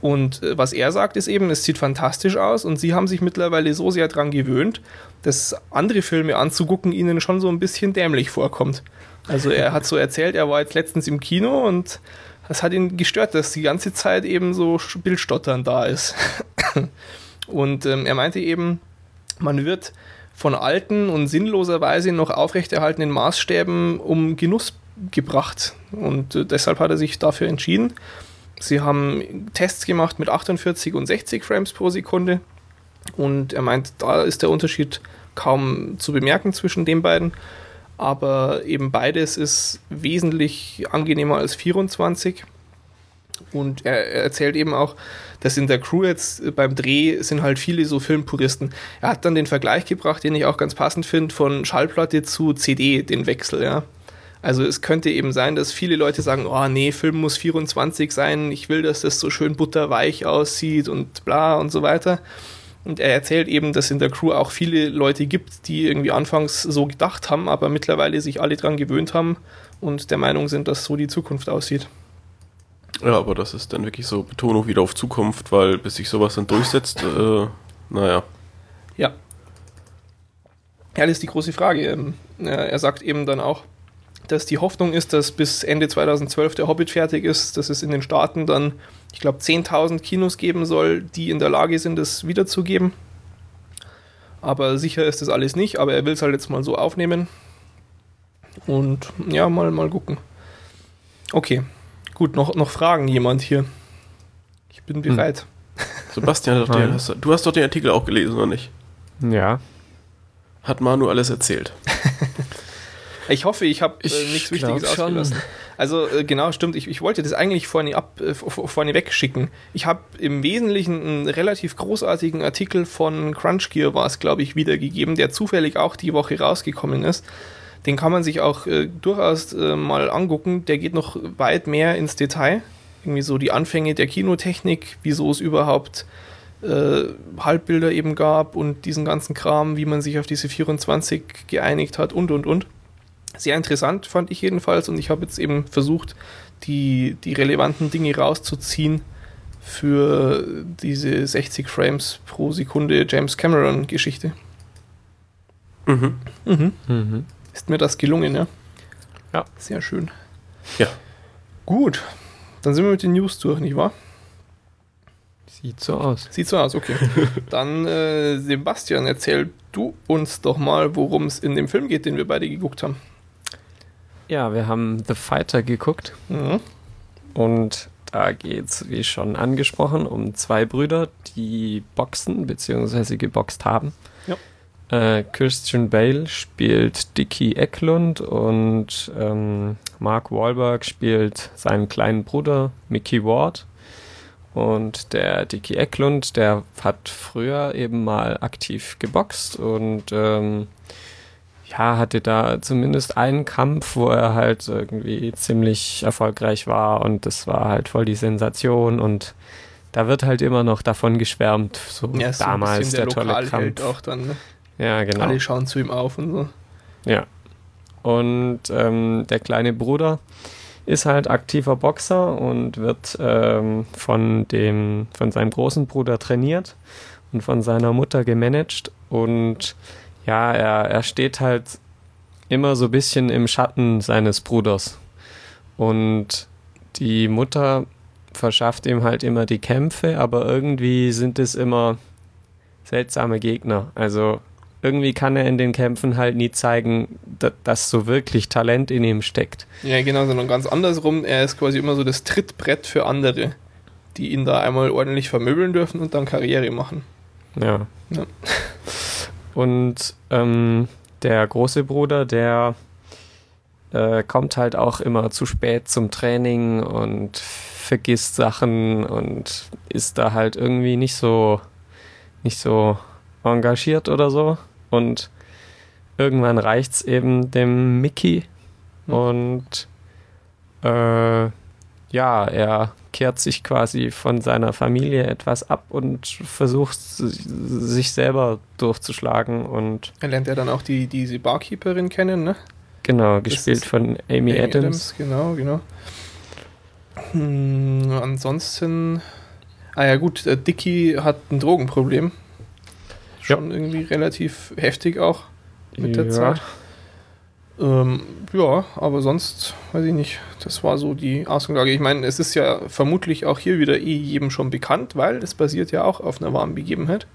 Und äh, was er sagt, ist eben, es sieht fantastisch aus und sie haben sich mittlerweile so sehr dran gewöhnt, dass andere Filme anzugucken ihnen schon so ein bisschen dämlich vorkommt. Also er hat so erzählt, er war jetzt letztens im Kino und das hat ihn gestört, dass die ganze Zeit eben so Bildstottern da ist. <laughs> und ähm, er meinte eben, man wird von alten und sinnloserweise noch aufrechterhaltenen Maßstäben um Genuss gebracht. Und äh, deshalb hat er sich dafür entschieden. Sie haben Tests gemacht mit 48 und 60 Frames pro Sekunde. Und er meint, da ist der Unterschied kaum zu bemerken zwischen den beiden. Aber eben beides ist wesentlich angenehmer als 24. Und er, er erzählt eben auch, dass in der Crew jetzt äh, beim Dreh sind halt viele so Filmpuristen. Er hat dann den Vergleich gebracht, den ich auch ganz passend finde, von Schallplatte zu CD, den Wechsel, ja. Also es könnte eben sein, dass viele Leute sagen, oh nee, Film muss 24 sein, ich will, dass das so schön butterweich aussieht und bla und so weiter. Und er erzählt eben, dass in der Crew auch viele Leute gibt, die irgendwie anfangs so gedacht haben, aber mittlerweile sich alle dran gewöhnt haben und der Meinung sind, dass so die Zukunft aussieht. Ja, aber das ist dann wirklich so Betonung wieder auf Zukunft, weil bis sich sowas dann durchsetzt, äh, naja. Ja. Ja, das ist die große Frage. Ähm, äh, Er sagt eben dann auch, dass die Hoffnung ist, dass bis Ende 2012 der Hobbit fertig ist, dass es in den Staaten dann, ich glaube, 10.000 Kinos geben soll, die in der Lage sind, das wiederzugeben. Aber sicher ist das alles nicht, aber er will es halt jetzt mal so aufnehmen. Und ja, mal, mal gucken. Okay, gut, noch, noch Fragen jemand hier? Ich bin bereit. Sebastian, hat doch den, hast, du- du hast doch den Artikel auch gelesen, oder nicht? Ja. Hat Manu alles erzählt. <laughs> Ich hoffe, ich habe äh, Ich nichts Wichtiges schon. ausgelassen. Also äh, genau, stimmt. Ich, ich wollte das eigentlich vorne, ab, äh, vor- vorne wegschicken. Ich habe im Wesentlichen einen relativ großartigen Artikel von Crunchgear, war es, glaube ich, wiedergegeben, der zufällig auch die Woche rausgekommen ist. Den kann man sich auch äh, durchaus äh, mal angucken. Der geht noch weit mehr ins Detail. Irgendwie so die Anfänge der Kinotechnik, wieso es überhaupt äh, Halbbilder eben gab und diesen ganzen Kram, wie man sich auf diese 24 geeinigt hat und und und. Sehr interessant fand ich jedenfalls und ich habe jetzt eben versucht, die, die relevanten Dinge rauszuziehen für diese 60 Frames pro Sekunde James Cameron Geschichte. Mhm. Mhm. Mhm. Ist mir das gelungen, ja? Ja. Sehr schön. Ja. Gut, dann sind wir mit den News durch, nicht wahr? Sieht so aus. Sieht so aus, okay. <laughs> Dann, äh, Sebastian, erzähl du uns doch mal, worum es in dem Film geht, den wir beide geguckt haben. Ja, wir haben The Fighter geguckt Mhm. und da geht's, wie schon angesprochen, um zwei Brüder, die boxen bzw. geboxt haben. Äh, Christian Bale spielt Dickie Eklund und ähm, Mark Wahlberg spielt seinen kleinen Bruder Mickey Ward. Und der Dickie Eklund, der hat früher eben mal aktiv geboxt und ähm, ja, hatte da zumindest einen Kampf, wo er halt irgendwie ziemlich erfolgreich war und das war halt voll die Sensation und da wird halt immer noch davon geschwärmt, so Ja, ist so damals bisschen der, tolle Kampf. auch dann, ne? Ja, genau. Alle schauen zu ihm auf und so. Ja. Und ähm, der kleine Bruder ist halt aktiver Boxer und wird ähm, von dem, von seinem großen Bruder trainiert und von seiner Mutter gemanagt. Und ja, er, er steht halt immer so ein bisschen im Schatten seines Bruders. Und die Mutter verschafft ihm halt immer die Kämpfe, aber irgendwie sind es immer seltsame Gegner. Also irgendwie kann er in den Kämpfen halt nie zeigen, da- dass so wirklich Talent in ihm steckt. Ja, genau, sondern ganz andersrum. Er ist quasi immer so das Trittbrett für andere, die ihn da einmal ordentlich vermöbeln dürfen und dann Karriere machen. Ja. Ja. Und ähm, der große Bruder, der äh, kommt halt auch immer zu spät zum Training und vergisst Sachen und ist da halt irgendwie nicht so nicht so engagiert oder so. Und irgendwann reicht's eben dem Mickey Hm. und äh, ja, er kehrt sich quasi von seiner Familie etwas ab und versucht sich selber durchzuschlagen und Er lernt ja dann auch die, diese Barkeeperin kennen, ne? genau, gespielt von Amy, Adams. Genau, genau. Hm, ansonsten, ah ja gut, der Dicky hat ein Drogenproblem. Schon irgendwie relativ heftig auch mit der Ja. Zeit. Ähm, ja, aber sonst weiß ich nicht. Das war so die Ausgangslage. Ich meine, es ist ja vermutlich auch hier wieder eh jedem schon bekannt, weil es basiert ja auch auf einer wahren Begebenheit.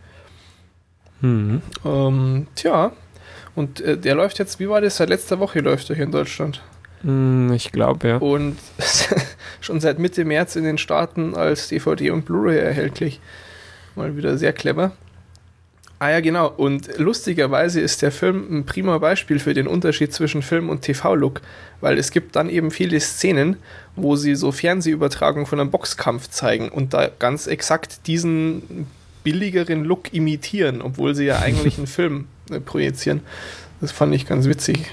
Mhm. Ähm, tja, und äh, der läuft jetzt, wie war das? Seit letzter Woche läuft er hier in Deutschland. Hm, Ich glaube, ja. Und <laughs> schon seit Mitte März in den Staaten als DVD und Blu-ray erhältlich. Mal wieder sehr clever. Ah ja, genau. Und lustigerweise ist der Film ein prima Beispiel für den Unterschied zwischen Film und TV-Look, weil es gibt dann eben viele Szenen, wo sie so Fernsehübertragung von einem Boxkampf zeigen und da ganz exakt diesen billigeren Look imitieren, obwohl sie ja <laughs> eigentlich einen Film äh, projizieren. Das fand ich ganz witzig.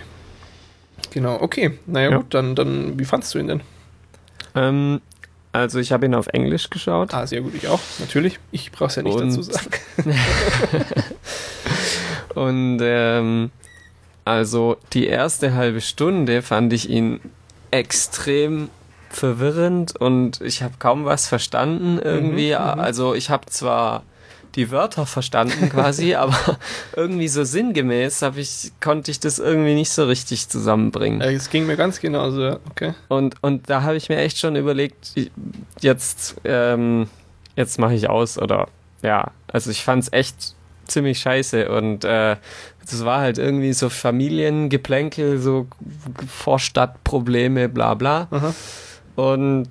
Genau, okay. Naja Ja. gut, dann, dann, wie fandst du ihn denn? Ähm, also ich habe ihn auf Englisch geschaut. Ah, sehr gut, ich auch, natürlich. Ich brauche es ja nicht Und- dazu sagen. <laughs> Und ähm, also die erste halbe Stunde fand ich ihn extrem verwirrend und ich habe kaum was verstanden irgendwie. Mhm, mhm. Also ich habe zwar die Wörter verstanden quasi, <laughs> aber irgendwie so sinngemäß hab ich, konnte ich das irgendwie nicht so richtig zusammenbringen. Äh, Es ging mir ganz genauso, ja. Okay. Und, und da habe ich mir echt schon überlegt, jetzt, ähm, jetzt mache ich aus oder ja, also ich fand es echt ziemlich scheiße und äh, das war halt irgendwie so Familiengeplänkel, so Vorstadtprobleme, bla bla. Aha. Und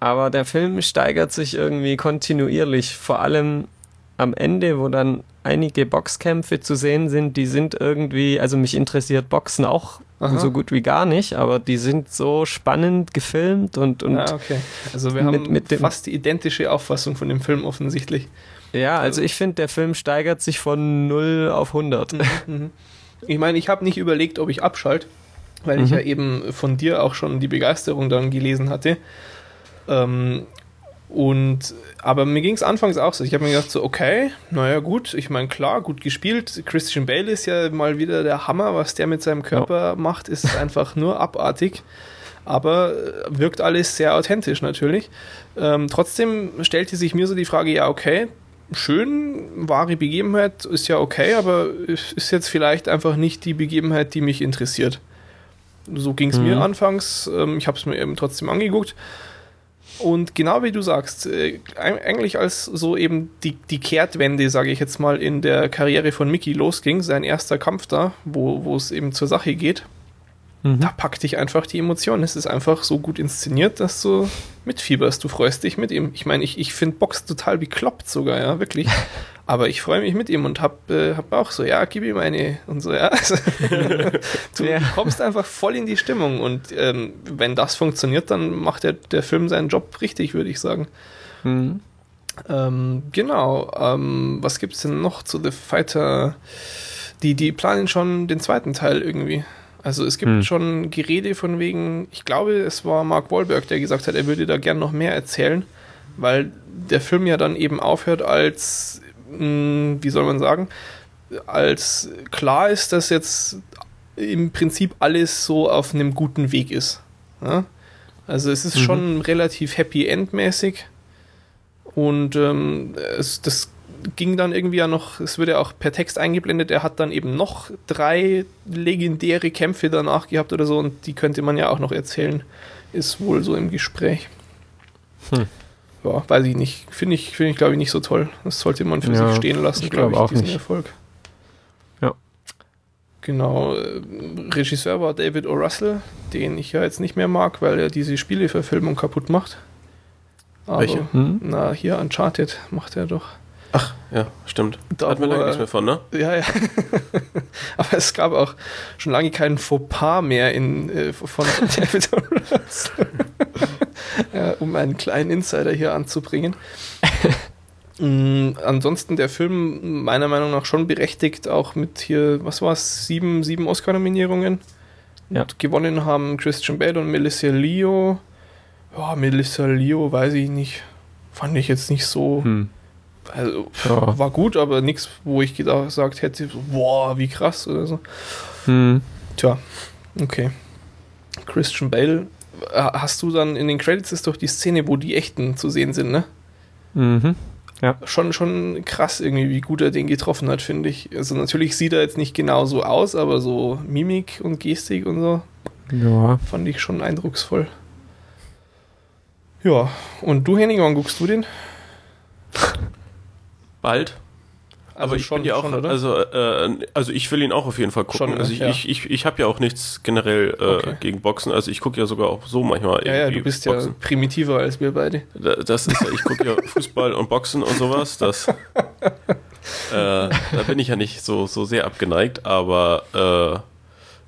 aber der Film steigert sich irgendwie kontinuierlich, vor allem am Ende, wo dann einige Boxkämpfe zu sehen sind, die sind irgendwie, also mich interessiert Boxen auch Aha. so gut wie gar nicht, aber die sind so spannend gefilmt und, und ah, okay. Also wir mit- haben mit dem- fast die identische Auffassung von dem Film offensichtlich. ja, also ich finde, der Film steigert sich von 0 auf 100. Mhm. Ich meine, ich habe nicht überlegt, ob ich abschalte, weil ich Mhm. ja eben von dir auch schon die Begeisterung dann gelesen hatte. Ähm, und aber mir ging es anfangs auch so. Ich habe mir gedacht, so, okay, naja, gut, ich meine, klar, gut gespielt. Christian Bale ist ja mal wieder der Hammer, was der mit seinem Körper macht, ist <laughs> einfach nur abartig. Aber äh, wirkt alles sehr authentisch natürlich. Ähm, trotzdem stellte sich mir so die Frage, ja, okay, schön, wahre Begebenheit ist ja okay, aber es ist jetzt vielleicht einfach nicht die Begebenheit, die mich interessiert. So ging es mir Mhm. anfangs. Ähm, ich habe es mir eben trotzdem angeguckt. Und genau wie du sagst, äh, eigentlich als so eben die, die Kehrtwende, sage ich jetzt mal, in der Karriere von Mickey losging, sein erster Kampf da, wo wo es eben zur Sache geht, da packt dich einfach die Emotion. Es ist einfach so gut inszeniert, dass du mitfieberst. Du freust dich mit ihm. Ich meine, ich, ich finde Box total bekloppt sogar, ja, wirklich. <laughs> Aber ich freue mich mit ihm und hab, äh, hab auch so, ja, gib ihm eine und so, ja. Also, <laughs> du Ja. kommst einfach voll in die Stimmung und ähm, wenn das funktioniert, dann macht der, der Film seinen Job richtig, würde ich sagen. Mhm. Ähm, genau. Ähm, was gibt's denn noch zu The Fighter? Die, die planen schon den zweiten Teil irgendwie. Also es gibt Hm. schon Gerede von wegen, ich glaube, es war Mark Wahlberg, der gesagt hat, er würde da gern noch mehr erzählen, weil der Film ja dann eben aufhört als, mh, wie soll man sagen, als klar ist, dass jetzt im Prinzip alles so auf einem guten Weg ist. Ja? Also es ist Mhm. schon relativ Happy End-mäßig. Und ähm, es, das ging dann irgendwie ja noch, es wird ja auch per Text eingeblendet, er hat dann eben noch drei legendäre Kämpfe danach gehabt oder so und die könnte man ja auch noch erzählen. Ist wohl so im Gespräch. Hm. Ja, weiß ich nicht. Finde ich, finde ich glaube ich, nicht so toll. Das sollte man für Ja, sich stehen lassen, ich glaube glaub ich, auch diesen nicht. Erfolg. Ja. Genau. äh, Regisseur war David O. Russell, den ich ja jetzt nicht mehr mag, weil er diese Spieleverfilmung kaputt macht. Aber, Welche? Mhm. Na, hier Uncharted macht er doch. Ach, ja, stimmt. Da, hat man lange nichts mehr von, ne? Ja, ja. <laughs> Aber es gab auch schon lange keinen Fauxpas mehr in, äh, von David <laughs> ja, um einen kleinen Insider hier anzubringen. Mm, ansonsten der Film meiner Meinung nach schon berechtigt, auch mit hier, was war es, sieben, sieben Oscar-Nominierungen. Ja. Und gewonnen haben Christian Bale und Melissa Leo. Ja, Melissa Leo weiß ich nicht. Fand ich jetzt nicht so. Hm. Also, Ja. war gut, aber nichts, wo ich gedacht gesagt hätte, boah, wie krass oder so. Hm. Tja, okay. Christian Bale, äh, hast du dann in den Credits ist doch die Szene, wo die echten zu sehen sind, ne? Mhm. Schon, schon krass irgendwie, wie gut er den getroffen hat, finde ich. Also natürlich sieht er jetzt nicht genau so aus, aber so Mimik und Gestik und so Ja. fand ich schon eindrucksvoll. Ja, und du, Henning, wann guckst du den? <laughs> Bald. Aber ich bin ja auch, oder? also, äh, also ich will ihn auch auf jeden Fall gucken. Schon, ne? also ich, Ja. ich, ich, ich habe ja auch nichts generell äh, Okay. gegen Boxen. Also ich gucke ja sogar auch so manchmal ja, ja, du bist Boxen. ja primitiver als wir beide. Da- Das ist ja, ich gucke ja <laughs> Fußball und Boxen und sowas. Das, <laughs> äh, da bin ich ja nicht so, so sehr abgeneigt, aber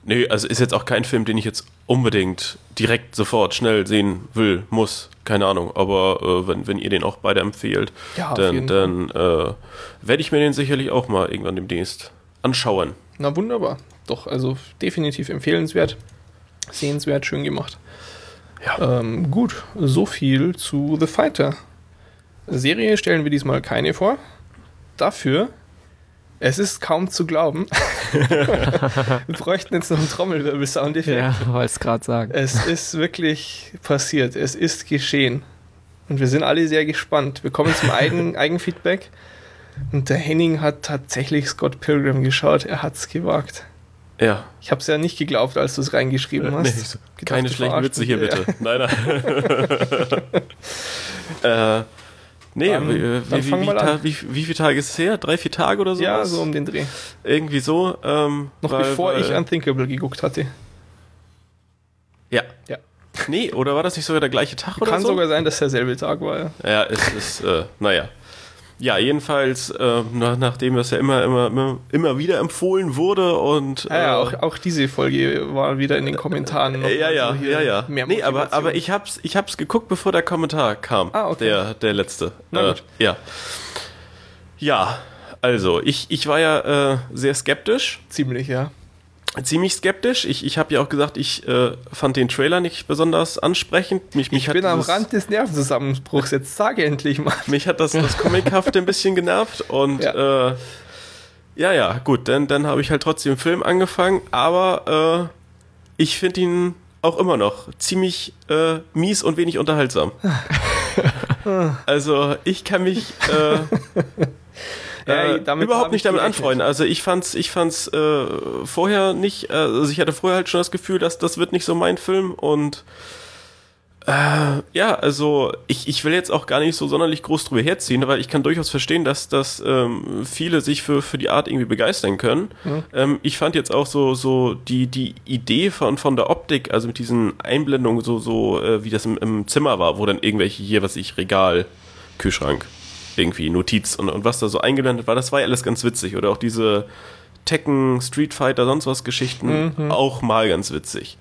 äh, nee, also ist jetzt auch kein Film, den ich jetzt unbedingt direkt sofort schnell sehen will, muss. Keine Ahnung, aber äh, wenn, wenn ihr den auch beide empfehlt, Ja, dann, dann äh, werde ich mir den sicherlich auch mal irgendwann demnächst anschauen. Na wunderbar. Doch, also definitiv empfehlenswert. Sehenswert, schön gemacht. Ja. Ähm, gut, so viel zu The Fighter. Serie stellen wir diesmal keine vor. Dafür, es ist kaum zu glauben. <laughs> wir bräuchten jetzt noch einen Trommelwirbel-Soundeffekt. Ja, wollte es gerade sagen. Es ist wirklich passiert. Es ist geschehen. Und wir sind alle sehr gespannt. Wir kommen zum Eigen <laughs> Eigenfeedback. Und der Henning hat tatsächlich Scott Pilgrim geschaut. Er hat's gewagt. Ja. Ich habe es ja nicht geglaubt, als du es reingeschrieben Nee, hast. so- Gedacht, keine schlechten Witze hier bitte. <laughs> Nein, nein. äh, nee, Dann- wie, dann wie, wie, wie. Ta- wie, wie viele Tage ist es her? Drei, vier Tage oder so? Ja, so um den Dreh. Irgendwie so. Ähm, Noch weil- bevor weil, ich Unthinkable geguckt hatte. Ja. Ja. Nee, oder war das nicht sogar der gleiche Tag oder Kann so? sogar sein, dass derselbe Tag war. Ja. Ja, es ist, äh, naja. Ja, jedenfalls, äh, nach, nachdem das ja immer, immer, immer, immer wieder empfohlen wurde und. Ja, äh, auch, auch diese Folge war wieder in den Kommentaren. noch. Äh, Ja, ja, Also ja, ja. Mehr nee, aber, aber ich hab's, ich hab's geguckt, bevor der Kommentar kam. Ah, okay. Der, der letzte. Na äh, gut. Ja. Ja, also, ich, ich war ja äh, sehr skeptisch. Ziemlich, ja. Ziemlich skeptisch. Ich, ich habe ja auch gesagt, ich äh, fand den Trailer nicht besonders ansprechend. Mich, mich Ich bin am Rand des Nervenzusammenbruchs. Jetzt sage endlich mal. Mich hat das, das Comichafte ein bisschen genervt und ja, äh, ja, ja, gut, dann, dann habe ich halt trotzdem den Film angefangen, aber äh, ich finde ihn auch immer noch ziemlich äh, mies und wenig unterhaltsam. <laughs> also ich kann mich äh, <laughs> Ja, äh, überhaupt nicht ich damit anfreunden. Also ich fand's, ich fand's äh, vorher nicht, äh, also ich hatte vorher halt schon das Gefühl, dass das wird nicht so mein Film und Ja, also ich, ich will jetzt auch gar nicht so sonderlich groß drüber herziehen, weil ich kann durchaus verstehen, dass, dass ähm, viele sich für, für die Art irgendwie begeistern können. Ähm, ich fand jetzt auch so, so die, die Idee von, von der Optik, also mit diesen Einblendungen, so, so äh, wie das im, im Zimmer war, wo dann irgendwelche hier, was ich, Regal, Kühlschrank, irgendwie Notiz und, und was da so eingeblendet war, das war ja alles ganz witzig. Oder auch diese Tekken, Street Fighter, sonst was Geschichten, auch mal ganz witzig.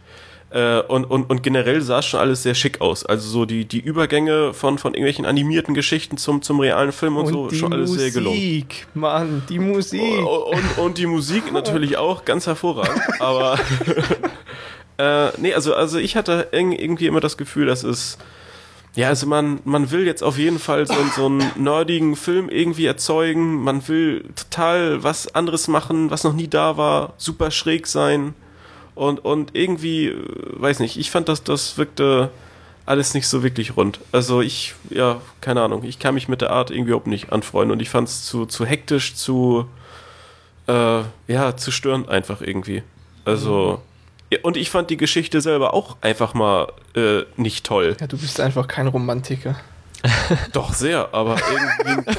Äh, und, und, und generell sah es schon alles sehr schick aus. Also so die, die Übergänge von, von irgendwelchen animierten Geschichten zum, zum realen Film und, so, die schon alles sehr gelungen. Musik, Mann, die Musik. Und, und die Musik <laughs> natürlich auch ganz hervorragend. Aber <laughs> <laughs> äh, nee, also, also ich hatte irg- irgendwie immer das Gefühl, dass es ja, also man, man will jetzt auf jeden Fall so, so einen nerdigen Film irgendwie erzeugen. Man will total was anderes machen, was noch nie da war, super schräg sein. Und, und irgendwie, äh, weiß nicht, ich fand, dass das wirkte alles nicht so wirklich rund. Also ich, ja, keine Ahnung, ich kann mich mit der Art irgendwie überhaupt nicht anfreunden und ich fand es zu, zu hektisch, zu, äh, ja, zu störend einfach irgendwie. Also, ja, und ich fand die Geschichte selber auch einfach mal äh, nicht toll. Ja, du bist einfach kein Romantiker. <laughs> Doch, sehr, aber irgendwie.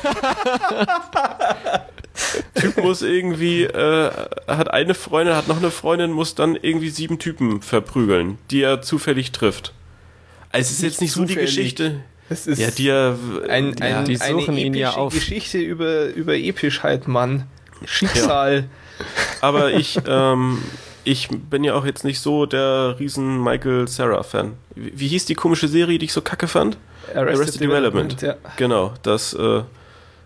<laughs> typ muss irgendwie, äh, hat eine Freundin, hat noch eine Freundin, muss dann irgendwie sieben Typen verprügeln, die er zufällig trifft. Also es ist jetzt nicht so die zufällig. Geschichte. Das ist Ja, die er. ein, ja, ein, die suchen eine ihn ja auf. Geschichte über, über Epischheit, Mann. Schicksal. aber ich, ähm, ich bin ja auch jetzt nicht so der riesen Michael Sarah-Fan. Wie, wie hieß die komische Serie, die ich so kacke fand? Arrested Development. Ja. Genau, das, äh,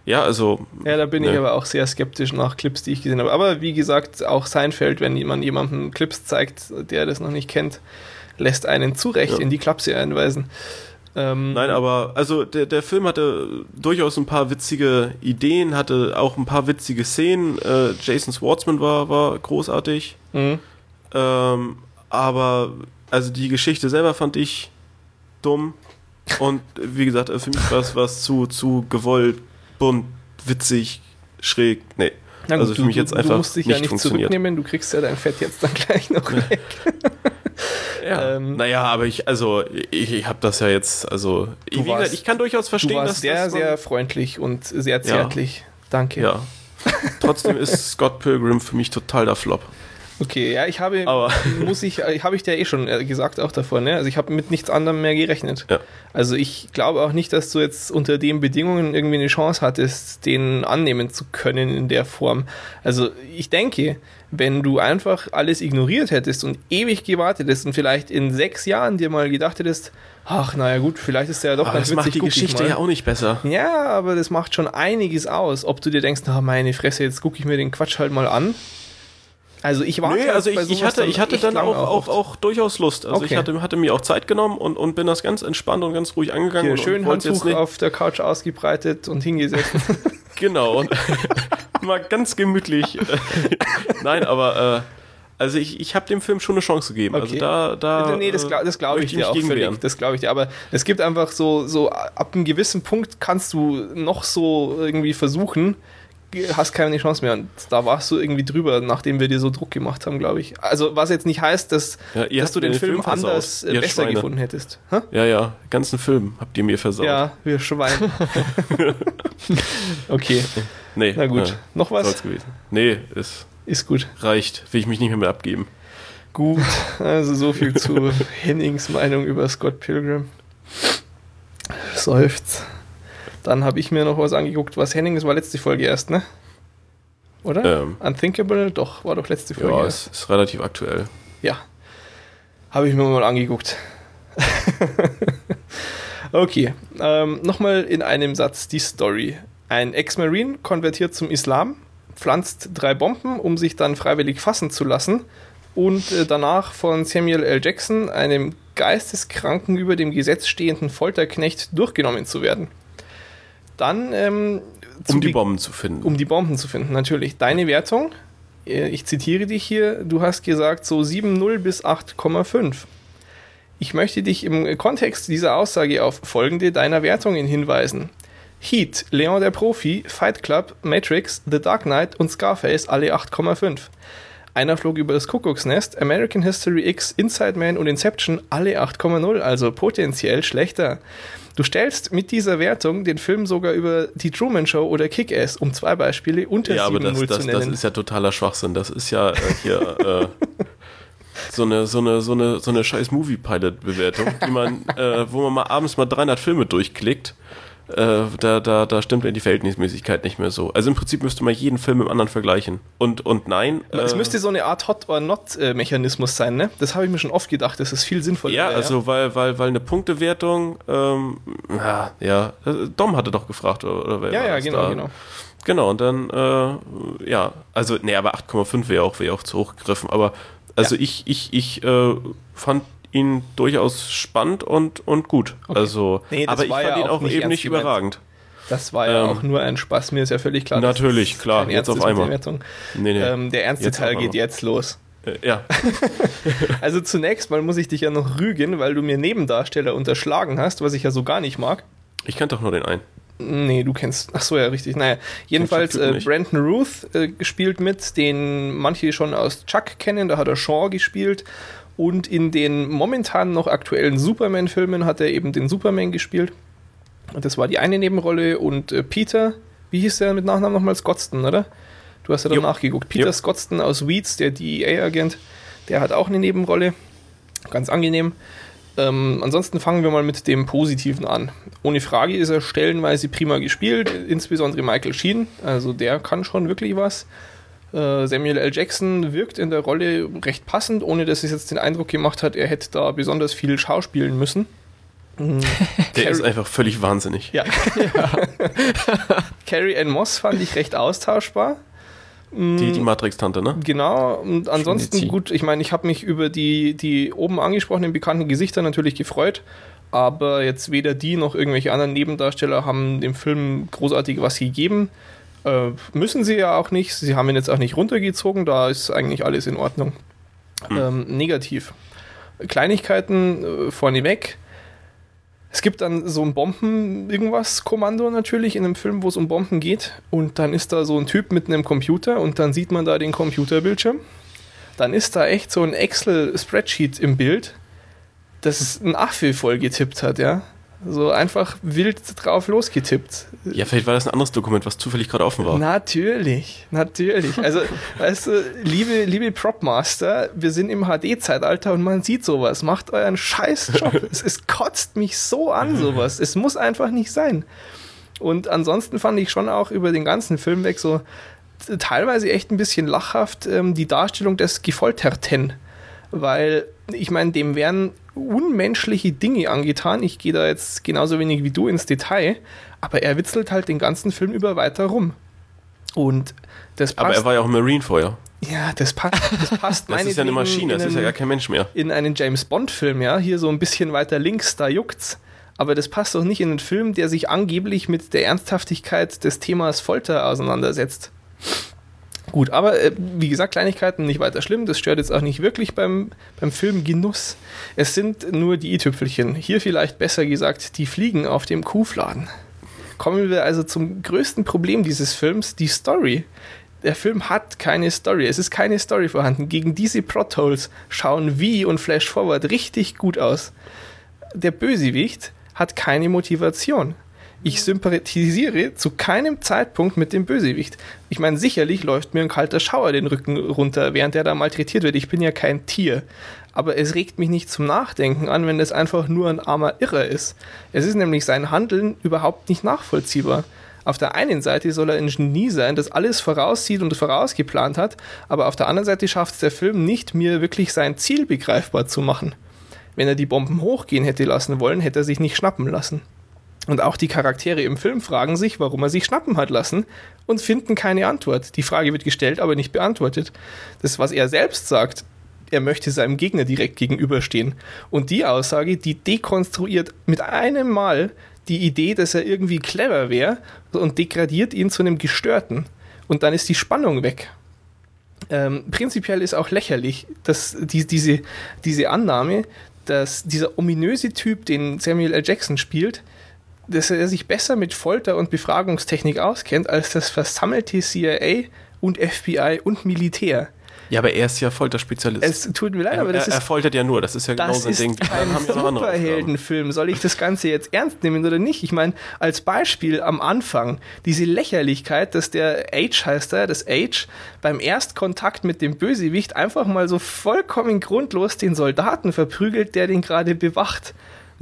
ja, also. ja, da bin ich ne. aber auch sehr skeptisch nach Clips, die ich gesehen habe. Aber wie gesagt, auch Seinfeld, wenn man jemandem Clips zeigt, der das noch nicht kennt, lässt einen zu Recht Ja. in die Klapse einweisen. Ähm, Nein, aber also der, der Film hatte durchaus ein paar witzige Ideen, hatte auch ein paar witzige Szenen. Äh, Jason Schwartzman war, war großartig. mhm. Ähm, aber also die Geschichte selber fand ich dumm. Und wie gesagt, äh, für mich war es was zu, zu gewollt, bunt, witzig, schräg. Nee. Gut, also für du, mich jetzt du, einfach du musst dich ja nicht nicht funktioniert. zurücknehmen, du kriegst ja dein Fett jetzt dann gleich noch weg. <laughs> Ja. Ähm, naja, aber ich, also ich, ich habe das ja jetzt, also ich, warst- gesagt, ich kann durchaus Du verstehen, warst dass sehr, das sehr freundlich und sehr zärtlich. Danke. Ja. Trotzdem <laughs> ist Scott Pilgrim für mich total der Flop. Okay, ja, ich habe, Aber- <laughs> muss ich, äh, habe ich dir eh schon äh, gesagt auch davor, ne? Also ich habe mit nichts anderem mehr gerechnet. Ja. Also ich glaube auch nicht, dass du jetzt unter den Bedingungen irgendwie eine Chance hattest, den annehmen zu können in der Form. Also ich denke, wenn du einfach alles ignoriert hättest und ewig gewartet hättest und vielleicht in sechs Jahren dir mal gedacht hättest, ach naja gut, vielleicht ist der ja doch Aber ganz das macht die Geschichte ja auch nicht besser. Ja, aber das macht schon einiges aus, ob du dir denkst, na meine Fresse, jetzt gucke ich mir den Quatsch halt mal an. Also ich warte Nee, also ich, ich hatte, ich hatte dann auch, auch, auch durchaus Lust. Also Okay. ich hatte, hatte mir auch Zeit genommen und, und bin das ganz entspannt und ganz ruhig angegangen. Hier und, schön und Handtuch jetzt nicht, auf der Couch ausgebreitet und hingesetzt. <laughs> <laughs> Genau. Und <laughs> mal ganz gemütlich. Nein, aber äh, also ich, ich habe dem Film schon eine Chance gegeben. Also Okay. da, da nee, das, glaub- das glaube ich möchte dir auch völlig. Das glaube ich dir. Aber es gibt einfach so, so ab einem gewissen Punkt kannst du noch so irgendwie versuchen, hast keine Chance mehr. Und da warst du irgendwie drüber, nachdem wir dir so Druck gemacht haben, glaube ich. Also was jetzt nicht heißt, dass, Ja, dass du den den Film, Film anders äh, besser Schweine. gefunden hättest. Hä? Ja, ja, ganzen Film habt ihr mir versaut. Ja, wir Schwein. <laughs> okay, Nee, na gut. Ja, Noch was? soll's gewesen. Nee, es Ist gut. reicht. Will ich mich nicht mehr, mehr abgeben. Gut, also so viel zu <laughs> Hennings Meinung über Scott Pilgrim. Seufzt. Dann habe ich mir noch was angeguckt, was Henning, das war letzte Folge erst, ne? Oder? Ähm, Unthinkable? Doch, war doch letzte Folge ja, erst. es ist relativ aktuell. Ja. Habe ich mir mal angeguckt. <laughs> okay. Ähm, Nochmal in einem Satz die Story. Ein Ex-Marine konvertiert zum Islam, pflanzt drei Bomben, um sich dann freiwillig fassen zu lassen und äh, danach von Samuel L. Jackson, einem geisteskranken, über dem Gesetz stehenden Folterknecht, durchgenommen zu werden. Dann ähm, Um die Be- Bomben zu finden. um die Bomben zu finden, natürlich. Deine Wertung, äh, ich zitiere dich hier, du hast gesagt so 7,0 bis 8,5. Ich möchte dich im Kontext dieser Aussage auf folgende deiner Wertungen hinweisen. Heat, Leon der Profi, Fight Club, Matrix, The Dark Knight und Scarface alle 8,5. Einer flog über das Kuckucksnest, American History X, Inside Man und Inception alle 8,0, also potenziell schlechter. Du stellst mit dieser Wertung den Film sogar über die Truman Show oder Kick-Ass, um zwei Beispiele unter Ja, aber 7,0 das, zu das, nennen. das ist ja totaler Schwachsinn. Das ist ja äh, hier äh, <laughs> so eine, so eine, so eine, so eine scheiß Movie-Pilot-Bewertung, die man, äh, wo man mal abends mal 300 Filme durchklickt. Äh, da, da, da stimmt ja die Verhältnismäßigkeit nicht mehr so. Also im Prinzip müsste man jeden Film mit dem anderen vergleichen. Und, und nein. es äh, müsste so eine Art Hot-or-Not-Mechanismus sein, ne? Das habe ich mir schon oft gedacht, das ist viel sinnvoller. Ja, wäre, also weil, weil, weil eine Punktewertung, ähm, ja, ja, äh, Dom hatte doch gefragt, oder, oder wer Ja, ja, genau, da? genau. Genau, und dann, äh, ja, also, nee, aber 8,5 wäre auch, wäre auch zu hoch gegriffen, aber, also Ja. ich, ich, ich äh, fand ihn durchaus spannend und, und gut. Also, Nee, das aber ich war fand ja ihn auch nicht eben nicht gemeint. überragend. Das war ja Ähm, auch nur ein Spaß, mir ist ja völlig klar. Natürlich, klar, jetzt auf einmal. Nee, nee. Ähm, der ernste Jetzt Teil geht jetzt los. Äh, ja, <laughs> Also zunächst mal muss ich dich ja noch rügen, weil du mir Nebendarsteller unterschlagen hast, was ich ja so gar nicht mag. ich kannte doch nur den einen. Nee, du kennst. Ach so, ja, richtig. Naja, jedenfalls äh. Brandon Ruth äh, gespielt mit, den manche schon aus Chuck kennen. Da hat er Shaw gespielt. Und in den momentan noch aktuellen Superman-Filmen hat er eben den Superman gespielt. Und das war die eine Nebenrolle. Und äh, Peter, wie hieß der mit Nachnamen nochmal? Scottston, oder? Du hast ja dann nachgeguckt. Peter Jo. Scottston aus Weeds, der DEA-Agent, der hat auch eine Nebenrolle. Ganz angenehm. Ähm, ansonsten fangen wir mal mit dem Positiven an. Ohne Frage ist er stellenweise prima gespielt, insbesondere Michael Sheen. Also der kann schon wirklich was. Äh, Samuel L. Jackson wirkt in der Rolle recht passend, ohne dass es jetzt den Eindruck gemacht hat, er hätte da besonders viel schauspielen müssen. <laughs> Der Carrie- ist einfach völlig wahnsinnig. Ja. <laughs> Carrie Ann Moss fand ich recht austauschbar. Die, die Matrix-Tante, ne? Genau, und ansonsten gut, ich meine, ich habe mich über die, die oben angesprochenen bekannten Gesichter natürlich gefreut, aber jetzt weder die noch irgendwelche anderen Nebendarsteller haben dem Film großartig was gegeben. Äh, müssen sie ja auch nicht, sie haben ihn jetzt auch nicht runtergezogen, da ist eigentlich alles in Ordnung. Ähm, negativ. Kleinigkeiten äh, vorneweg. Es gibt dann so ein Bomben-Irgendwas-Kommando natürlich in einem Film, wo es um Bomben geht. Und dann ist da so ein Typ mit einem Computer und dann sieht man da den Computerbildschirm. Dann ist da echt so ein Excel-Spreadsheet im Bild, das ein Affe voll getippt hat, ja. So einfach wild drauf losgetippt. Ja, vielleicht war das ein anderes Dokument, was zufällig gerade offen war. Natürlich, natürlich. Also, <laughs> weißt du, liebe, liebe Propmaster, wir sind im HD-Zeitalter und man sieht sowas. Macht euren Scheißjob. <laughs> es, es kotzt mich so an, sowas. Es muss einfach nicht sein. Und ansonsten fand ich schon auch über den ganzen Film weg so teilweise echt ein bisschen lachhaft ähm, die Darstellung des Gefolterten. Weil, ich meine, dem werden unmenschliche Dinge angetan. Ich gehe da jetzt genauso wenig wie du ins Detail, aber er witzelt halt den ganzen Film über weiter rum. Und das passt. Aber er war ja auch Marine vorher. ja, das passt. Das passt <laughs> Das ist ja eine Maschine, das ist ja gar kein Mensch mehr. in einen James Bond-Film, ja, hier so ein bisschen weiter links, da juckt's. Aber das passt doch nicht in einen Film, der sich angeblich mit der Ernsthaftigkeit des Themas Folter auseinandersetzt. Gut, aber äh, wie gesagt, Kleinigkeiten nicht weiter schlimm. Das stört jetzt auch nicht wirklich beim, beim Filmgenuss. Es sind nur die i-Tüpfelchen. Hier vielleicht besser gesagt, die Fliegen auf dem Kuhfladen. Kommen wir also zum größten Problem dieses Films, die Story. Der Film hat keine Story. Es ist keine Story vorhanden. Gegen diese Plotholes schauen Wie und Flash Forward richtig gut aus. Der Bösewicht hat keine Motivation. Ich sympathisiere zu keinem Zeitpunkt mit dem Bösewicht. Ich meine, sicherlich läuft mir ein kalter Schauer den Rücken runter, während er da malträtiert wird. Ich bin ja kein Tier. Aber es regt mich nicht zum Nachdenken an, wenn es einfach nur ein armer Irrer ist. Es ist nämlich sein Handeln überhaupt nicht nachvollziehbar. Auf der einen Seite soll er ein Genie sein, das alles voraussieht und vorausgeplant hat, aber auf der anderen Seite schafft es der Film nicht, mir wirklich sein Ziel begreifbar zu machen. Wenn er die Bomben hochgehen hätte lassen wollen, hätte er sich nicht schnappen lassen. Und auch die Charaktere im Film fragen sich, warum er sich schnappen hat lassen und finden keine Antwort. Die Frage wird gestellt, aber nicht beantwortet. Das, was er selbst sagt, er möchte seinem Gegner direkt gegenüberstehen. Und die Aussage, die dekonstruiert mit einem Mal die Idee, dass er irgendwie clever wäre und degradiert ihn zu einem Gestörten. Und dann ist die Spannung weg. Ähm, prinzipiell ist auch lächerlich, dass die, diese, diese Annahme, dass dieser ominöse Typ, den Samuel L. Jackson spielt, dass er sich besser mit Folter und Befragungstechnik auskennt als das versammelte CIA und FBI und Militär. Ja, aber er ist ja Folterspezialist. Es tut mir leid, er, aber das er, er ist foltert ja nur, das ist ja genau das sein Ding. Die ein haben. Superheldenfilm. Soll ich das Ganze jetzt ernst nehmen oder nicht? Ich meine, als Beispiel am Anfang diese Lächerlichkeit, dass der H heißt er, das H, beim Erstkontakt mit dem Bösewicht einfach mal so vollkommen grundlos den Soldaten verprügelt, der den gerade bewacht.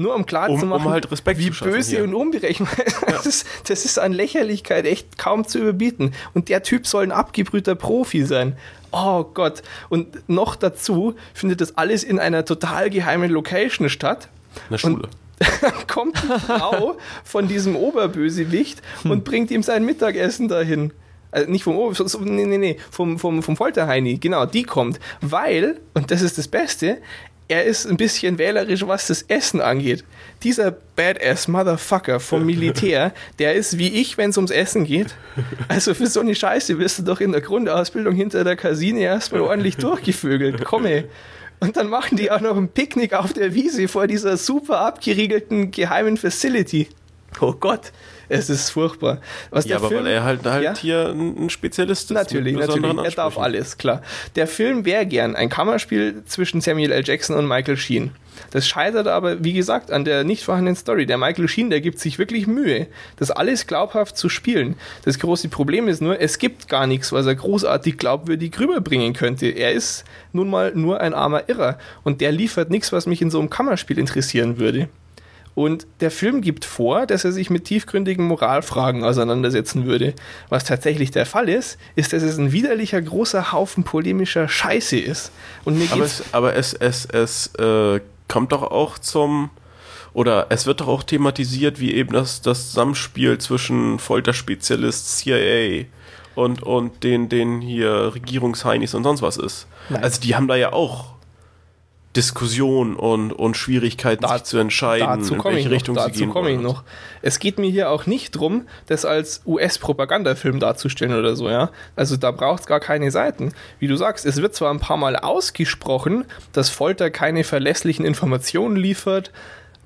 Nur um klar Um- zu um machen, halt Respekt wie böse hier. und unberechenbar. Das, ist, das ist an Lächerlichkeit echt kaum zu überbieten. Und der Typ soll ein abgebrühter Profi sein. Oh Gott. Und noch dazu findet das alles in einer total geheimen Location statt. Eine Schule. <laughs> Dann kommt die Frau von diesem Oberbösewicht und bringt ihm sein Mittagessen dahin. Also nicht vom Ober, nee, nee, nee, vom, vom, vom Folterheini, genau, die kommt. Weil, und das ist das Beste, er ist ein bisschen wählerisch, was das Essen angeht. Dieser Badass Motherfucker vom Militär, der ist wie ich, wenn es ums Essen geht. Also für so eine Scheiße wirst du doch in der Grundausbildung hinter der Kasine erstmal ordentlich durchgevögelt. Komme. Und dann machen die auch noch ein Picknick auf der Wiese vor dieser super abgeriegelten geheimen Facility. Oh Gott, es ist furchtbar. Was Ja, aber weil er halt, halt Ja? hier ein Spezialist ist. Natürlich, natürlich. Er darf alles, klar. Der Film wäre gern ein Kammerspiel zwischen Samuel L. Jackson und Michael Sheen. Das scheitert aber, wie gesagt, an der nicht vorhandenen Story. Der Michael Sheen, der gibt sich wirklich Mühe, das alles glaubhaft zu spielen. Das große Problem ist nur, es gibt gar nichts, was er großartig glaubwürdig rüberbringen könnte. Er ist nun mal nur ein armer Irrer und der liefert nichts, was mich in so einem Kammerspiel interessieren würde. Und der Film gibt vor, dass er sich mit tiefgründigen Moralfragen auseinandersetzen würde. Was tatsächlich der Fall ist, ist, dass es ein widerlicher großer Haufen polemischer Scheiße ist. Und mir Aber es, aber es, es, es äh, kommt doch auch zum, oder es wird doch auch thematisiert, wie eben das, das Zusammenspiel zwischen Folterspezialist CIA und, und den, den hier Regierungsheinis und sonst was ist. Nein. Also die haben da ja auch Diskussion und, und Schwierigkeiten, Da- sich zu entscheiden, in welche noch. Richtung sie Dazu gehen komme ich noch. Es geht mir hier auch nicht drum, das als US-Propagandafilm darzustellen oder so, ja. Also da braucht es gar keine Seiten. Wie du sagst, es wird zwar ein paar Mal ausgesprochen, dass Folter keine verlässlichen Informationen liefert,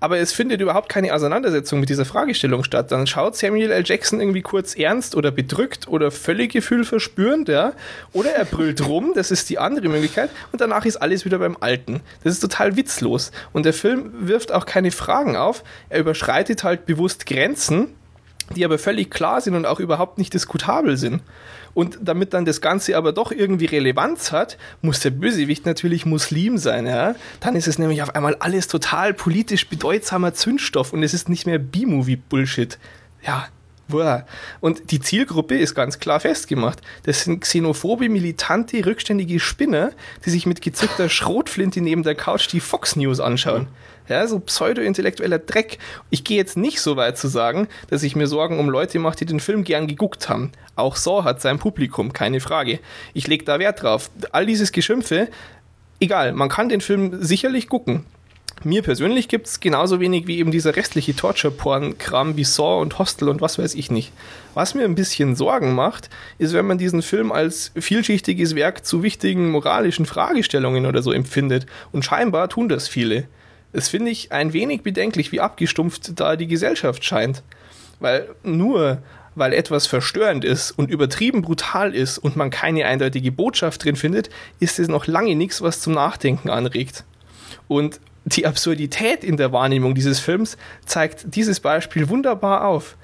aber es findet überhaupt keine Auseinandersetzung mit dieser Fragestellung statt. Dann schaut Samuel L. Jackson irgendwie kurz ernst oder bedrückt oder völlig Gefühl verspürend, ja. Oder er brüllt <laughs> rum, das ist die andere Möglichkeit, und danach ist alles wieder beim Alten. Das ist total witzlos. Und der Film wirft auch keine Fragen auf, er überschreitet halt bewusst Grenzen, die aber völlig klar sind und auch überhaupt nicht diskutabel sind. Und damit dann das Ganze aber doch irgendwie Relevanz hat, muss der Bösewicht natürlich Muslim sein. Ja? Dann ist es nämlich auf einmal alles total politisch bedeutsamer Zündstoff und es ist nicht mehr B-Movie-Bullshit. Ja. Und die Zielgruppe ist ganz klar festgemacht. Das sind xenophobe, militante, rückständige Spinner, die sich mit gezückter Schrotflinte neben der Couch die Fox News anschauen. Ja, so pseudo-intellektueller Dreck. Ich gehe jetzt nicht so weit zu sagen, dass ich mir Sorgen um Leute mache, die den Film gern geguckt haben. Auch Saw hat sein Publikum, keine Frage. Ich lege da Wert drauf. All dieses Geschimpfe, egal, man kann den Film sicherlich gucken. Mir persönlich gibt es genauso wenig wie eben dieser restliche Torture-Porn-Kram wie Saw und Hostel und was weiß ich nicht. Was mir ein bisschen Sorgen macht, ist, wenn man diesen Film als vielschichtiges Werk zu wichtigen moralischen Fragestellungen oder so empfindet. Und scheinbar tun das viele. Das finde ich ein wenig bedenklich, wie abgestumpft da die Gesellschaft scheint. Weil nur weil etwas verstörend ist und übertrieben brutal ist und man keine eindeutige Botschaft drin findet, ist es noch lange nichts, was zum Nachdenken anregt. Und die Absurdität in der Wahrnehmung dieses Films zeigt dieses Beispiel wunderbar auf.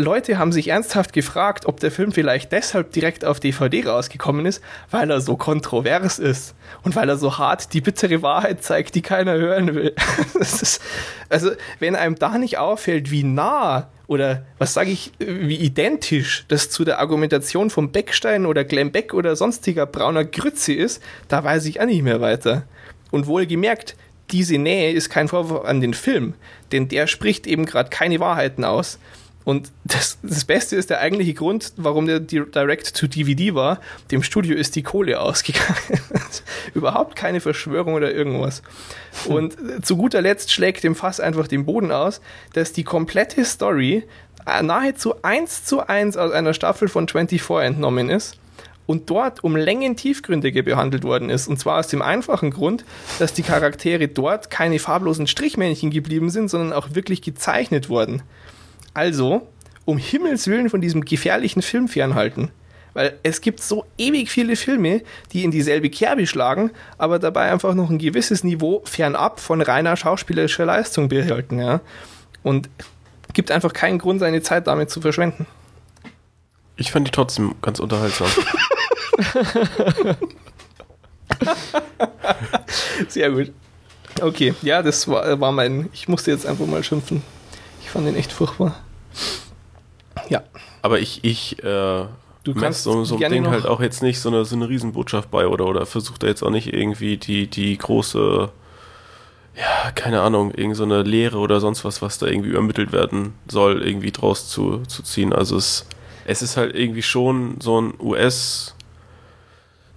Leute haben sich ernsthaft gefragt, ob der Film vielleicht deshalb direkt auf DVD rausgekommen ist, weil er so kontrovers ist und weil er so hart die bittere Wahrheit zeigt, die keiner hören will. <laughs> Ist, also, wenn einem da nicht auffällt, wie nah oder was sage ich, wie identisch das zu der Argumentation von Beckstein oder Glenn Beck oder sonstiger brauner Grütze ist, da weiß ich auch nicht mehr weiter. Und wohlgemerkt, diese Nähe ist kein Vorwurf an den Film, denn der spricht eben gerade keine Wahrheiten aus. Und das, das Beste ist der eigentliche Grund, warum der Direct-to-DVD war. Dem Studio ist die Kohle ausgegangen. <laughs> Überhaupt keine Verschwörung oder irgendwas. Und zu guter Letzt schlägt dem Fass einfach den Boden aus, dass die komplette Story nahezu eins zu eins aus einer Staffel von 24 entnommen ist und dort um Längen tiefgründiger behandelt worden ist. Und zwar aus dem einfachen Grund, dass die Charaktere dort keine farblosen Strichmännchen geblieben sind, sondern auch wirklich gezeichnet wurden. Also, um Himmels Willen von diesem gefährlichen Film fernhalten. Weil es gibt so ewig viele Filme, die in dieselbe Kerbe schlagen, aber dabei einfach noch ein gewisses Niveau fernab von reiner schauspielerischer Leistung behalten, ja. Und gibt einfach keinen Grund, seine Zeit damit zu verschwenden. Ich fand die trotzdem ganz unterhaltsam. <laughs> Sehr gut. Okay, ja, das war, war mein. Ich musste jetzt einfach mal schimpfen. Ich fand den echt furchtbar. Ja. Aber ich, ich, äh, Du kannst so, so einem Ding halt auch jetzt nicht so eine, so eine Riesenbotschaft bei oder, oder versucht er jetzt auch nicht irgendwie die, die große, ja, keine Ahnung, irgend so eine Lehre oder sonst was, was da irgendwie übermittelt werden soll, irgendwie draus zu, zu ziehen. Also es, es ist halt irgendwie schon so ein US-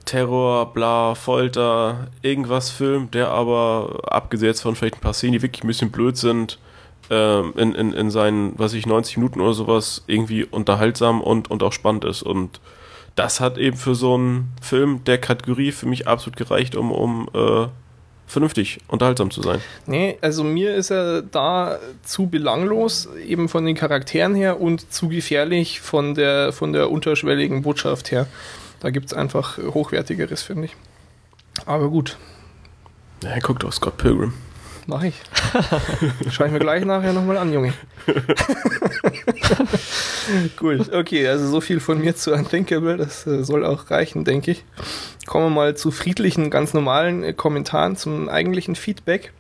Terror, bla, Folter, irgendwas Film, der aber abgesetzt von vielleicht ein paar Szenen, die wirklich ein bisschen blöd sind, in, in, in seinen, was weiß ich, 90 Minuten oder sowas irgendwie unterhaltsam und, und auch spannend ist. Und das hat eben für so einen Film der Kategorie für mich absolut gereicht, um, um äh, vernünftig unterhaltsam zu sein. Nee, also mir ist er da zu belanglos, eben von den Charakteren her und zu gefährlich von der, von der unterschwelligen Botschaft her. Da gibt es einfach hochwertigeres, finde ich. Aber gut, Ja, guck doch, Scott Pilgrim. Mache ich. <laughs> Schau ich mir gleich nachher nochmal an, Junge. <laughs> gut, okay, also so viel von mir zu Unthinkable. Das äh, soll auch reichen, denke ich. Kommen wir mal zu friedlichen, ganz normalen äh, Kommentaren zum eigentlichen Feedback.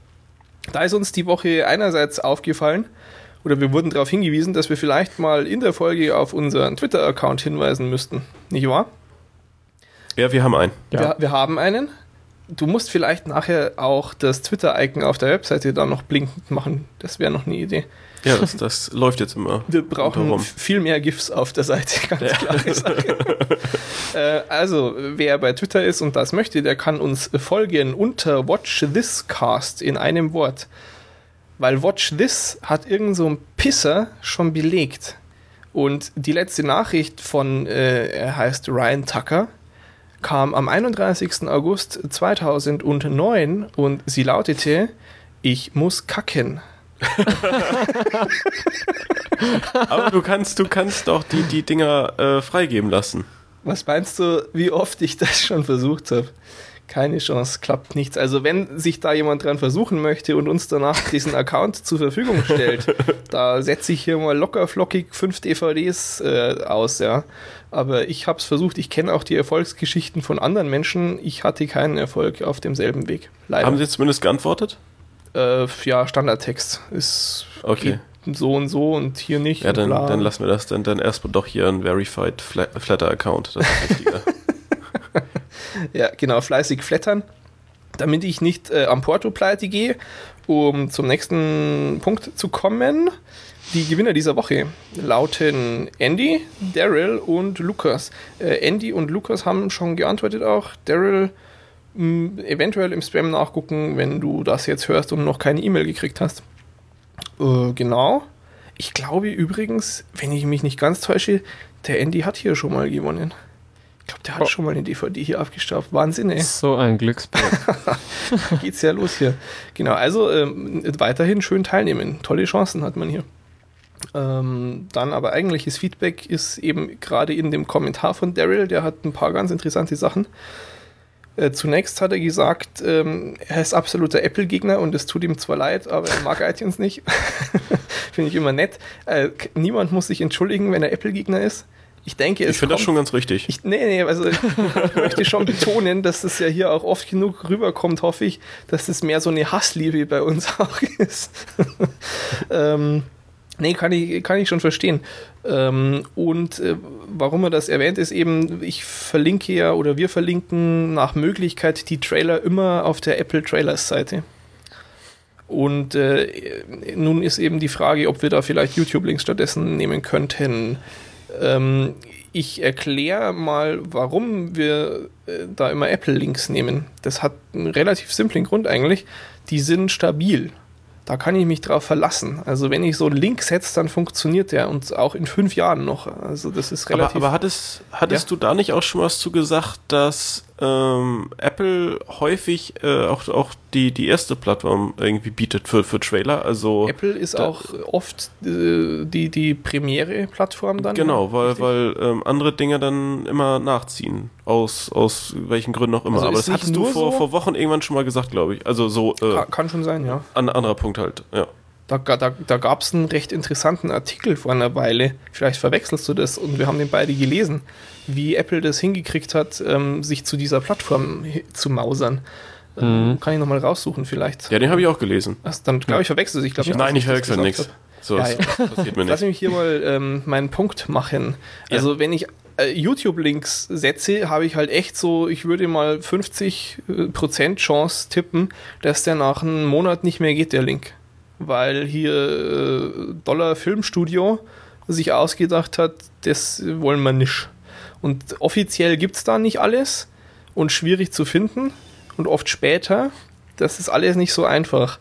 Da ist uns die Woche einerseits aufgefallen, oder wir wurden darauf hingewiesen, dass wir vielleicht mal in der Folge auf unseren Twitter-Account hinweisen müssten. Nicht wahr? Ja, wir haben einen. Ja. Wir, wir haben einen. Du musst vielleicht nachher auch das Twitter-Icon auf der Webseite dann noch blinkend machen. Das wäre noch eine Idee. Ja, das, das läuft jetzt immer. <laughs> Wir brauchen f- viel mehr GIFs auf der Seite, <laughs> ganz klare Sache. <laughs> äh, also, wer bei Twitter ist und das möchte, der kann uns folgen unter Watch This Cast in einem Wort. Weil Watch This hat irgend so ein Pisser schon belegt. Und die letzte Nachricht von, äh, er heißt Ryan Tucker, kam am 31. August 2009 und sie lautete, ich muss kacken. <laughs> Aber du kannst, du kannst doch die, die Dinger äh, freigeben lassen. Was meinst du, wie oft ich das schon versucht habe? Keine Chance, klappt nichts. Also wenn sich da jemand dran versuchen möchte und uns danach diesen Account zur Verfügung stellt, <laughs> da setze ich hier mal locker flockig fünf DVDs äh, aus, ja. Aber ich habe es versucht, ich kenne auch die Erfolgsgeschichten von anderen Menschen. Ich hatte keinen Erfolg auf demselben Weg. Leider. Haben sie zumindest geantwortet? äh, ja, Standardtext ist Okay. so und so und hier nicht. Ja, dann, dann lassen wir das. Dann, dann erstmal doch hier ein Verified Fla- Flatter-Account. Das ist <laughs> wichtiger. Ja, genau, fleißig flattern, damit ich nicht äh, am Porto pleite gehe. Um zum nächsten Punkt zu kommen. Die Gewinner dieser Woche lauten Andy, Daryl und Lukas. Äh, Andy und Lukas haben schon geantwortet auch. Daryl eventuell im Spam nachgucken, wenn du das jetzt hörst und noch keine E-Mail gekriegt hast. Äh, genau. Ich glaube übrigens, wenn ich mich nicht ganz täusche, der Andy hat hier schon mal gewonnen. Ich glaube, der hat Oh. schon mal eine DVD hier abgestaubt. Wahnsinn, ey. So ein Glücksbringer. <laughs> Geht's ja los hier. Genau, also ähm, weiterhin schön teilnehmen. Tolle Chancen hat man hier. Ähm, dann aber eigentliches Feedback ist eben gerade in dem Kommentar von Daryl, der hat ein paar ganz interessante Sachen. Äh, zunächst hat er gesagt, ähm, er ist absoluter Apple-Gegner und es tut ihm zwar leid, aber er mag <laughs> iTunes nicht. <laughs> Finde ich immer nett. Äh, niemand muss sich entschuldigen, wenn er Apple-Gegner ist. Ich denke, es Ich finde das schon ganz richtig. ich, nee, nee, also <laughs> ich möchte schon betonen, dass das ja hier auch oft genug rüberkommt, hoffe ich, dass das mehr so eine Hassliebe bei uns <laughs> auch ist. <laughs> ähm, nee, kann ich, kann ich schon verstehen. Ähm, und äh, warum er das erwähnt, ist eben, ich verlinke ja oder wir verlinken nach Möglichkeit die Trailer immer auf der Apple Trailers Seite. Und äh, nun ist eben die Frage, ob wir da vielleicht YouTube-Links stattdessen nehmen könnten. Ähm, ich erkläre mal, warum wir äh, da immer Apple-Links nehmen. Das hat einen relativ simplen Grund eigentlich. Die sind stabil. Da kann ich mich drauf verlassen. Also wenn ich so einen Link setze, dann funktioniert der und auch in fünf Jahren noch. Also das ist Aber, relativ. aber hattest, hattest Ja. du da nicht auch schon was zu gesagt, dass ähm, Apple häufig äh, auch, auch die, die erste Plattform irgendwie bietet für, für Trailer. Also Apple ist auch oft äh, die, die Premiere-Plattform dann. Genau, weil, Richtig? weil ähm, andere Dinge dann immer nachziehen. Aus, aus welchen Gründen auch immer. Also Aber das hattest du vor, so- vor Wochen irgendwann schon mal gesagt, glaube ich. Also so äh, Ka- Kann schon sein, ja. an anderer Punkt halt. Ja. Da, da, da gab es einen recht interessanten Artikel vor einer Weile. Vielleicht verwechselst du das und wir haben den beide gelesen, wie Apple das hingekriegt hat, ähm, sich zu dieser Plattform zu mausern. Ähm, kann ich nochmal raussuchen, vielleicht. ja, den habe ich auch gelesen. Das, dann glaube ich, verwechselst du. Ich glaub nicht, Nein, ich verwechsel nichts. So, Ja, das, ja. das passiert mir <laughs> Lass nicht. mich hier mal ähm, meinen Punkt machen. Also wenn ich äh, YouTube-Links setze, habe ich halt echt so, ich würde mal 50% Chance tippen, dass der nach einem Monat nicht mehr geht, der Link. Weil hier äh, Dollar Filmstudio sich ausgedacht hat, das wollen wir nicht. Und offiziell gibt es da nicht alles und schwierig zu finden und oft später. Das ist alles nicht so einfach.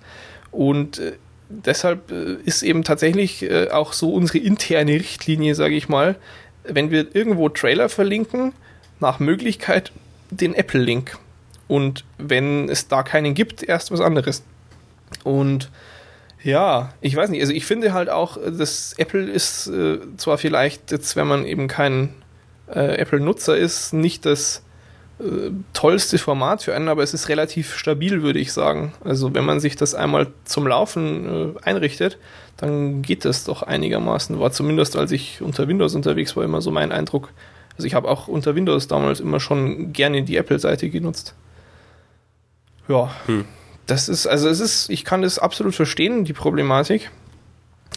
Und äh, deshalb äh, ist eben tatsächlich äh, auch so unsere interne Richtlinie, sage ich mal, wenn wir irgendwo Trailer verlinken, nach Möglichkeit den Apple-Link. Und wenn es da keinen gibt, erst was anderes. Und ja, ich weiß nicht, also ich finde halt auch, das Apple ist äh, zwar vielleicht jetzt, wenn man eben kein äh, Apple-Nutzer ist, nicht das äh, tollste Format für einen, aber es ist relativ stabil, würde ich sagen. Also wenn man sich das einmal zum Laufen äh, einrichtet, dann geht das doch einigermaßen. War zumindest, als ich unter Windows unterwegs war, immer so mein Eindruck. Also ich habe auch unter Windows damals immer schon gerne die Apple-Seite genutzt. Ja, Hm. Das ist, also es ist, ich kann das absolut verstehen, die Problematik.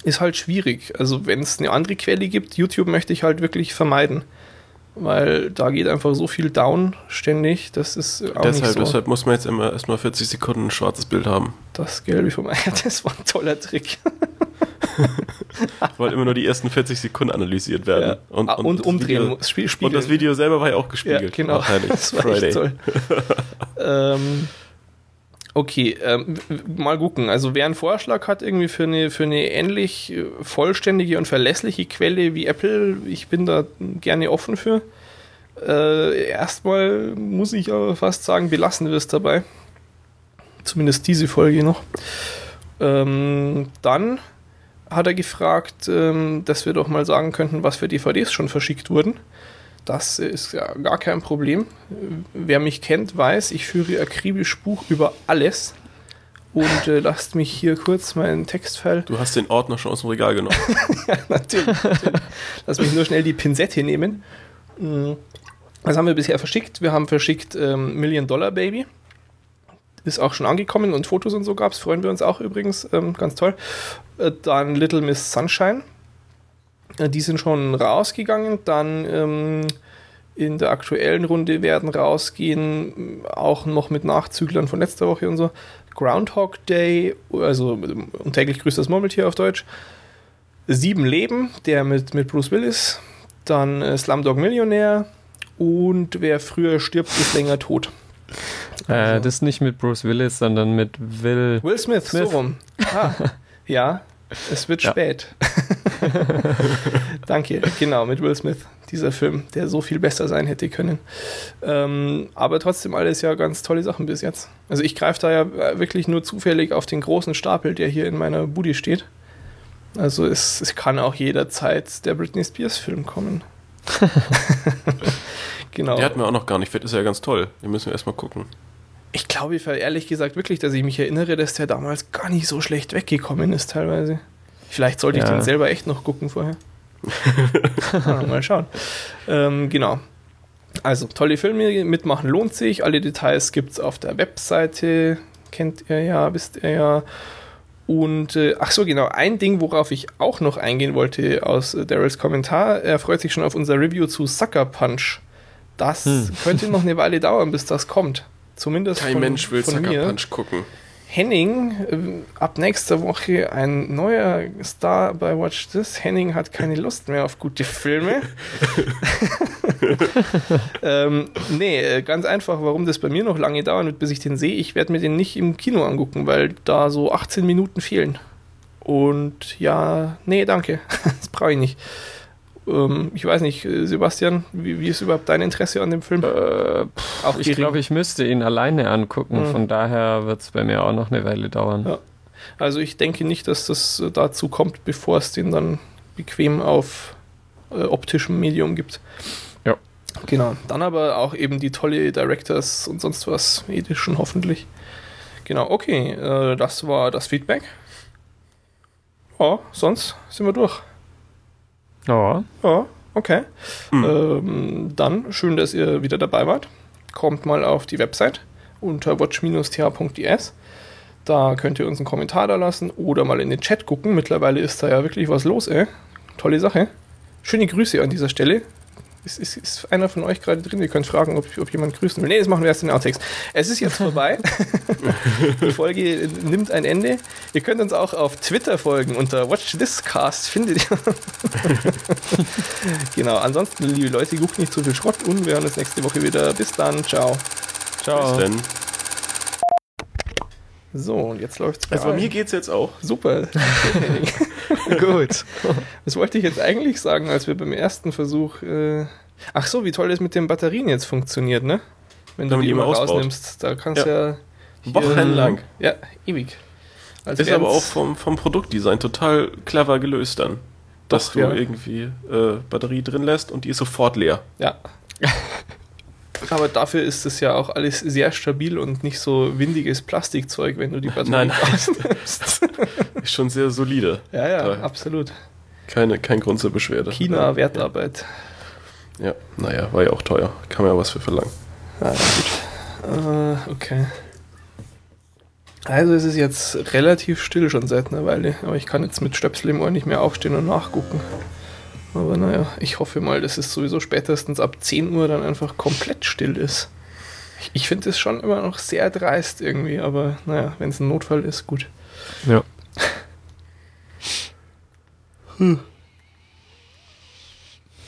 Ist halt schwierig. Also wenn es eine andere Quelle gibt, YouTube möchte ich halt wirklich vermeiden. Weil da geht einfach so viel down ständig, das ist auch Deshalb, nicht so deshalb muss man jetzt immer erstmal 40 Sekunden ein schwarzes Bild haben. das Gelbe vom Ei. <laughs> Das war ein toller Trick. Weil immer nur die ersten 40 Sekunden analysiert werden. Ja. Und, Ah, und, das umdrehen muss. Spiel, Und das Video selber war ja auch Ja, gespiegelt. genau. Ach, herrlich. <laughs> Das war echt toll. <laughs> ähm, okay, ähm, mal gucken. Also wer einen Vorschlag hat irgendwie für eine, für eine ähnlich äh, vollständige und verlässliche Quelle wie Apple, ich bin da gerne offen für. Äh, erstmal muss ich aber fast sagen, belassen wir es dabei. Zumindest diese Folge noch. Ähm, dann hat er gefragt, ähm, dass wir doch mal sagen könnten, was für DVDs schon verschickt wurden. Das ist ja gar kein Problem. Wer mich kennt, weiß, ich führe akribisch Buch über alles. Und äh, lasst mich hier kurz meinen Textfile. Du hast den Ordner schon aus dem Regal genommen. <laughs> natürlich, natürlich. Lass mich nur schnell die Pinzette nehmen. Mm. Was haben wir bisher verschickt? Wir haben verschickt ähm, Million Dollar Baby. Ist auch schon angekommen und Fotos und so gab es. Freuen wir uns auch übrigens. Ähm, ganz toll. Äh, dann Little Miss Sunshine. Äh, die sind schon rausgegangen. Dann ähm, in der aktuellen Runde werden rausgehen, mh, auch noch mit Nachzüglern von letzter Woche und so. Groundhog Day, also ähm, und täglich grüßt das Murmeltier auf Deutsch. Sieben Leben, der mit, mit Bruce Willis. Dann äh, Slumdog Millionär. Und wer früher stirbt, ist länger tot. Äh, das nicht mit Bruce Willis, sondern mit Will. Will Smith, Smith. so rum. Ah, <laughs> ja, es wird Ja. spät. <laughs> Danke, genau, mit Will Smith. Dieser Film, der so viel besser sein hätte können. Ähm, aber trotzdem alles ja ganz tolle Sachen bis jetzt. Also ich greife da ja wirklich nur zufällig auf den großen Stapel, der hier in meiner Budi steht. Also es, es kann auch jederzeit der Britney Spears Film kommen. <laughs> <laughs> genau. Der hat mir auch noch gar nicht fit, ist ja ganz toll. Den müssen wir erstmal gucken. Ich glaube ehrlich gesagt wirklich, dass ich mich erinnere, dass der damals gar nicht so schlecht weggekommen ist teilweise. Vielleicht sollte ich Ja. den selber echt noch gucken vorher. <laughs> ah, mal schauen. Ähm, genau. Also, tolle Filme, mitmachen lohnt sich. Alle Details gibt es auf der Webseite. Kennt ihr ja, wisst ihr ja. Und, äh, ach so, genau, ein Ding, worauf ich auch noch eingehen wollte aus äh, Daryls Kommentar. Er freut sich schon auf unser Review zu Sucker Punch. Das könnte noch eine Weile dauern, bis das kommt. Zumindest Kein von, Mensch will von Sucker mir. Punch gucken. Henning, ähm, ab nächster Woche ein neuer Star bei Watch This. Henning hat keine <laughs> Lust mehr auf gute Filme. <laughs> ähm, nee, äh, ganz einfach, warum das bei mir noch lange dauern wird, bis ich den sehe. Ich werde mir den nicht im Kino angucken, weil da so 18 Minuten fehlen. Und ja, nee, danke. <laughs> das brauche ich nicht. Ähm, ich weiß nicht, äh, Sebastian, wie, wie ist überhaupt dein Interesse an dem Film? Äh, pff, Auch ich glaube, ich müsste ihn alleine angucken. Mhm. Von daher wird es bei mir auch noch eine Weile dauern. Ja. Also ich denke nicht, dass das äh, dazu kommt, bevor es den dann bequem auf äh, optischem Medium gibt. Ja. Genau. Dann aber auch eben die tolle Directors und sonst was Edition hoffentlich. Genau, okay. Äh, das war das Feedback. Ja, sonst sind wir durch. Ja, Ja, okay. Hm. Ähm, dann schön, dass ihr wieder dabei wart. Kommt mal auf die Website unter watch-th.es. Da könnt ihr uns einen Kommentar da lassen oder mal in den Chat gucken. Mittlerweile ist da ja wirklich was los, ey. Tolle Sache. Schöne Grüße an dieser Stelle. Ist, ist, ist einer von euch gerade drin? Ihr könnt fragen, ob, ob jemand grüßen will. Nee, das machen wir erst in den Outtakes. Es ist jetzt vorbei. <laughs> Die Folge nimmt ein Ende. Ihr könnt uns auch auf Twitter folgen unter Watch This Cast. Findet ihr. <laughs> genau. Ansonsten, liebe Leute, guckt nicht zu viel Schrott und wir hören uns nächste Woche wieder. Bis dann. Ciao. ciao. Bis denn. So, und jetzt läuft's Also bei mir geht's jetzt auch. Super. <laughs> Gut. Was wollte ich jetzt eigentlich sagen, als wir beim ersten Versuch. Äh Ach so, wie toll das mit den Batterien jetzt funktioniert, ne? Wenn du Wenn man die immer rausnimmst, da kannst du ja. hier- Wochenlang. Ja, ewig. Als Ist aber auch vom, vom Produktdesign total clever gelöst dann. Dass Doch, du ja. irgendwie äh, Batterie drin lässt und die ist sofort leer. Ja. <laughs> Aber dafür ist es ja auch alles sehr stabil und nicht so windiges Plastikzeug, wenn du die Batterie Nein, nein. <laughs> Ist schon sehr solide. ja, ja, Toll. absolut. Keine, kein Grund zur Beschwerde. China, Wertarbeit. Ja, naja, war ja auch teuer. Kann man ja was für verlangen. Ja, gut. Äh, okay. Also es ist jetzt relativ still schon seit einer Weile, aber ich kann jetzt mit Stöpsel im Ohr nicht mehr aufstehen und nachgucken. Aber naja, ich hoffe mal, dass es sowieso spätestens ab 10 Uhr dann einfach komplett still ist. Ich, ich finde es schon immer noch sehr dreist irgendwie, aber naja, wenn es ein Notfall ist, gut. Ja.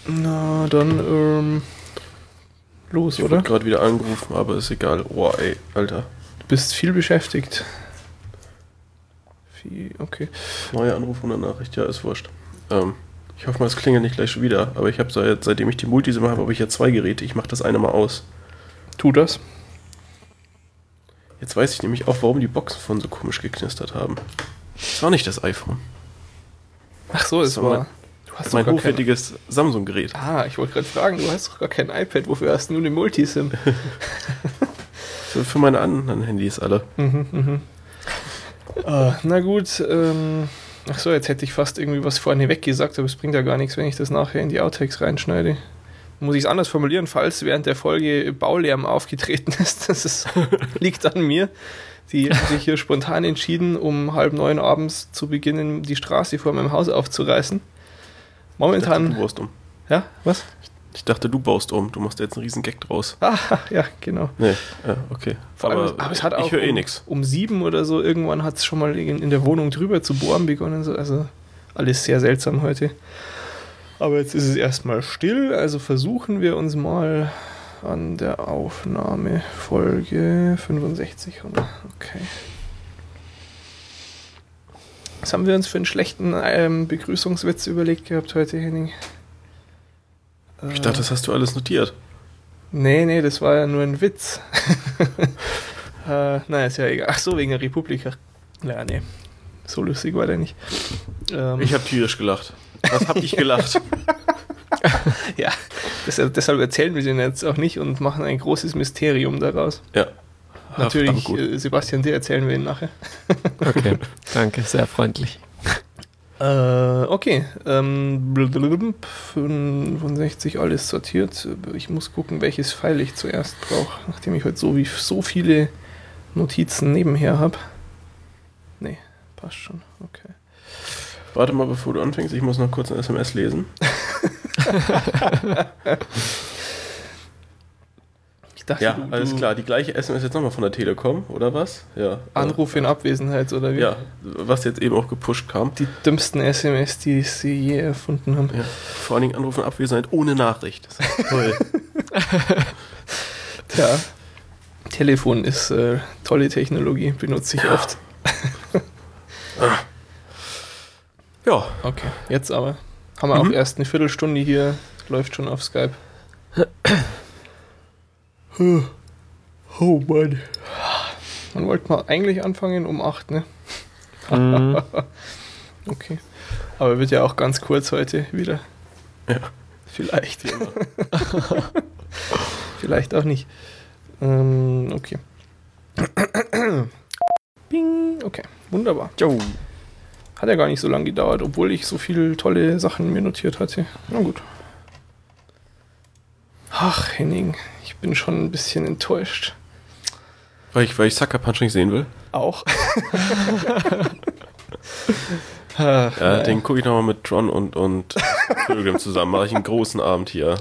Na, dann, ähm, los, Ich oder? wurde gerade wieder angerufen, aber ist egal. Oh, ey, Alter. Du bist viel beschäftigt. Viel, okay. Neue Anruf und eine Nachricht, ja, ist wurscht. Ähm, ich hoffe mal, es klingelt nicht gleich schon wieder. Aber ich habe seit, seitdem ich die Multisim habe, habe ich ja zwei Geräte. Ich mache das eine mal aus. Tu das. Jetzt weiß ich nämlich auch, warum die Boxen von so komisch geknistert haben. Das war nicht das iPhone. Ach so, es war. war Du hast Mein doch gar kein, hochwertiges Samsung-Gerät. Ah, ich wollte gerade fragen, du hast doch gar kein iPad. Wofür hast du nur eine Multisim? <laughs> Für, für meine anderen Handys alle. mhm, mhm. Ah, na gut, ähm, ach so, jetzt hätte ich fast irgendwie was vorne weg gesagt, aber es bringt ja gar nichts, wenn ich das nachher in die Outtakes reinschneide. Muss ich es anders formulieren, falls während der Folge Baulärm aufgetreten <laughs> ist. Das ist, liegt an mir. Die haben sich hier spontan entschieden, um halb neun abends zu beginnen, die Straße vor meinem Haus aufzureißen. Ich dachte, Momentan. du um. Ja, was? Ich dachte, du baust um. Du machst jetzt einen riesen Gag draus. Ah, ja, genau. Nee, ja, okay. Vor allem, aber, es hat auch ich höre eh um, nichts. um sieben oder so, irgendwann hat es schon mal in, in der Wohnung drüber zu bohren begonnen. So. Also alles sehr seltsam heute. Aber jetzt ist es erstmal still, also versuchen wir uns mal an der Aufnahme Folge 65. oder? Okay. Was haben wir uns für einen schlechten ähm, Begrüßungswitz überlegt gehabt heute, Henning? Ich dachte, das hast du alles notiert. Nee, nee, das war ja nur ein Witz. <laughs> äh, naja, ist ja egal. Ach so, wegen der Republika. Ja, nee. So lustig war der nicht. Ähm, Ich habe tierisch gelacht. Was hab ich gelacht? <laughs> ja, deshalb, deshalb erzählen wir den jetzt auch nicht und machen ein großes Mysterium daraus. Ja. Natürlich, äh, Sebastian, dir erzählen wir ihn nachher. Okay, <laughs> danke, sehr freundlich. Äh, okay. Ähm, blablabla, 65 alles sortiert. Ich muss gucken, welches Pfeil ich zuerst brauche, nachdem ich heute so, wie, so viele Notizen nebenher habe. Nee, passt schon. Okay. Warte mal, bevor du anfängst. Ich muss noch kurz ein SMS lesen. <laughs> <laughs> Dachte, Ja, du, alles du klar. Die gleiche SMS jetzt nochmal von der Telekom, oder was? Ja. Anruf in Abwesenheit oder wie? Ja, was jetzt eben auch gepusht kam. Die dümmsten SMS, die sie je erfunden haben. Ja. Vor allen Dingen Anruf in Abwesenheit ohne Nachricht. Toll. <laughs> Tja, Telefon ist äh, tolle Technologie, benutze ich oft. ja, Okay, jetzt aber. Haben wir auch erst eine Viertelstunde hier, läuft schon auf Skype. Oh Mann. Dann wollten wir eigentlich anfangen um 8, ne? Mhm. <laughs> Okay. Aber wird ja auch ganz kurz heute wieder. Ja. Vielleicht. <laughs> Vielleicht auch nicht. Ähm, okay. <clears throat> Bing. Okay, wunderbar. Jo. Hat ja gar nicht so lange gedauert, obwohl ich so viele tolle Sachen mir notiert hatte. Na gut. Ach, Henning, ich bin schon ein bisschen enttäuscht. Weil ich, weil ich Sucker Punch nicht sehen will. Auch. Ah, <laughs> Ja, den gucke ich nochmal mit Tron und, und Pilgrim zusammen. Mache ich einen großen Abend hier.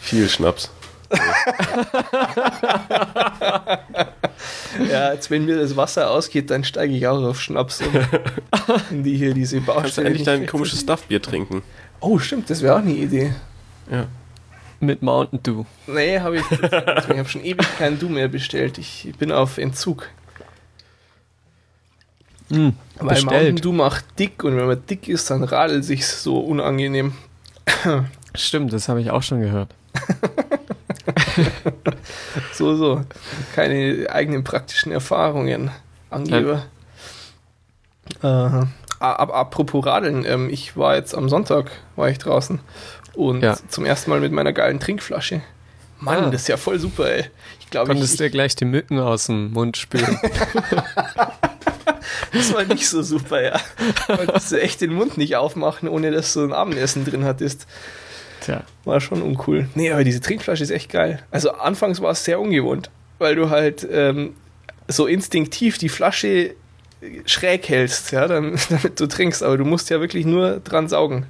Viel Schnaps. Ja, jetzt wenn mir das Wasser ausgeht, dann steige ich auch auf Schnaps um. In <laughs> die hier diese Kannst du Baustelle. endlich dein komisches Stuffbier trinken? Oh, stimmt, das wäre auch eine Idee. Ja. Mit Mountain Dew. Nee, habe ich. Ich habe schon ewig keinen Du mehr bestellt. Ich bin auf Entzug. Hm, Weil Mountain bestellt. Dew macht dick und wenn man dick ist, dann radelt sich so unangenehm. Stimmt, das habe ich auch schon gehört. <laughs> So, so. Keine eigenen praktischen Erfahrungen. Angeber. Äh, ab, apropos Radeln, ähm, ich war jetzt am Sonntag, war ich draußen und Ja. zum ersten Mal mit meiner geilen Trinkflasche. Mann, Ah. das ist ja voll super, ey. Ich glaube, ich, Konntest ich, dir gleich die Mücken aus dem Mund spülen. <laughs> <laughs> das war nicht so super, ja. Konntest du echt den Mund nicht aufmachen, ohne dass du ein Abendessen drin hattest. Tja. War schon uncool. Nee, aber diese Trinkflasche ist echt geil. Also anfangs war es sehr ungewohnt, weil du halt ähm, so instinktiv die Flasche schräg hältst, ja, dann, <laughs> damit du trinkst, aber du musst ja wirklich nur dran saugen.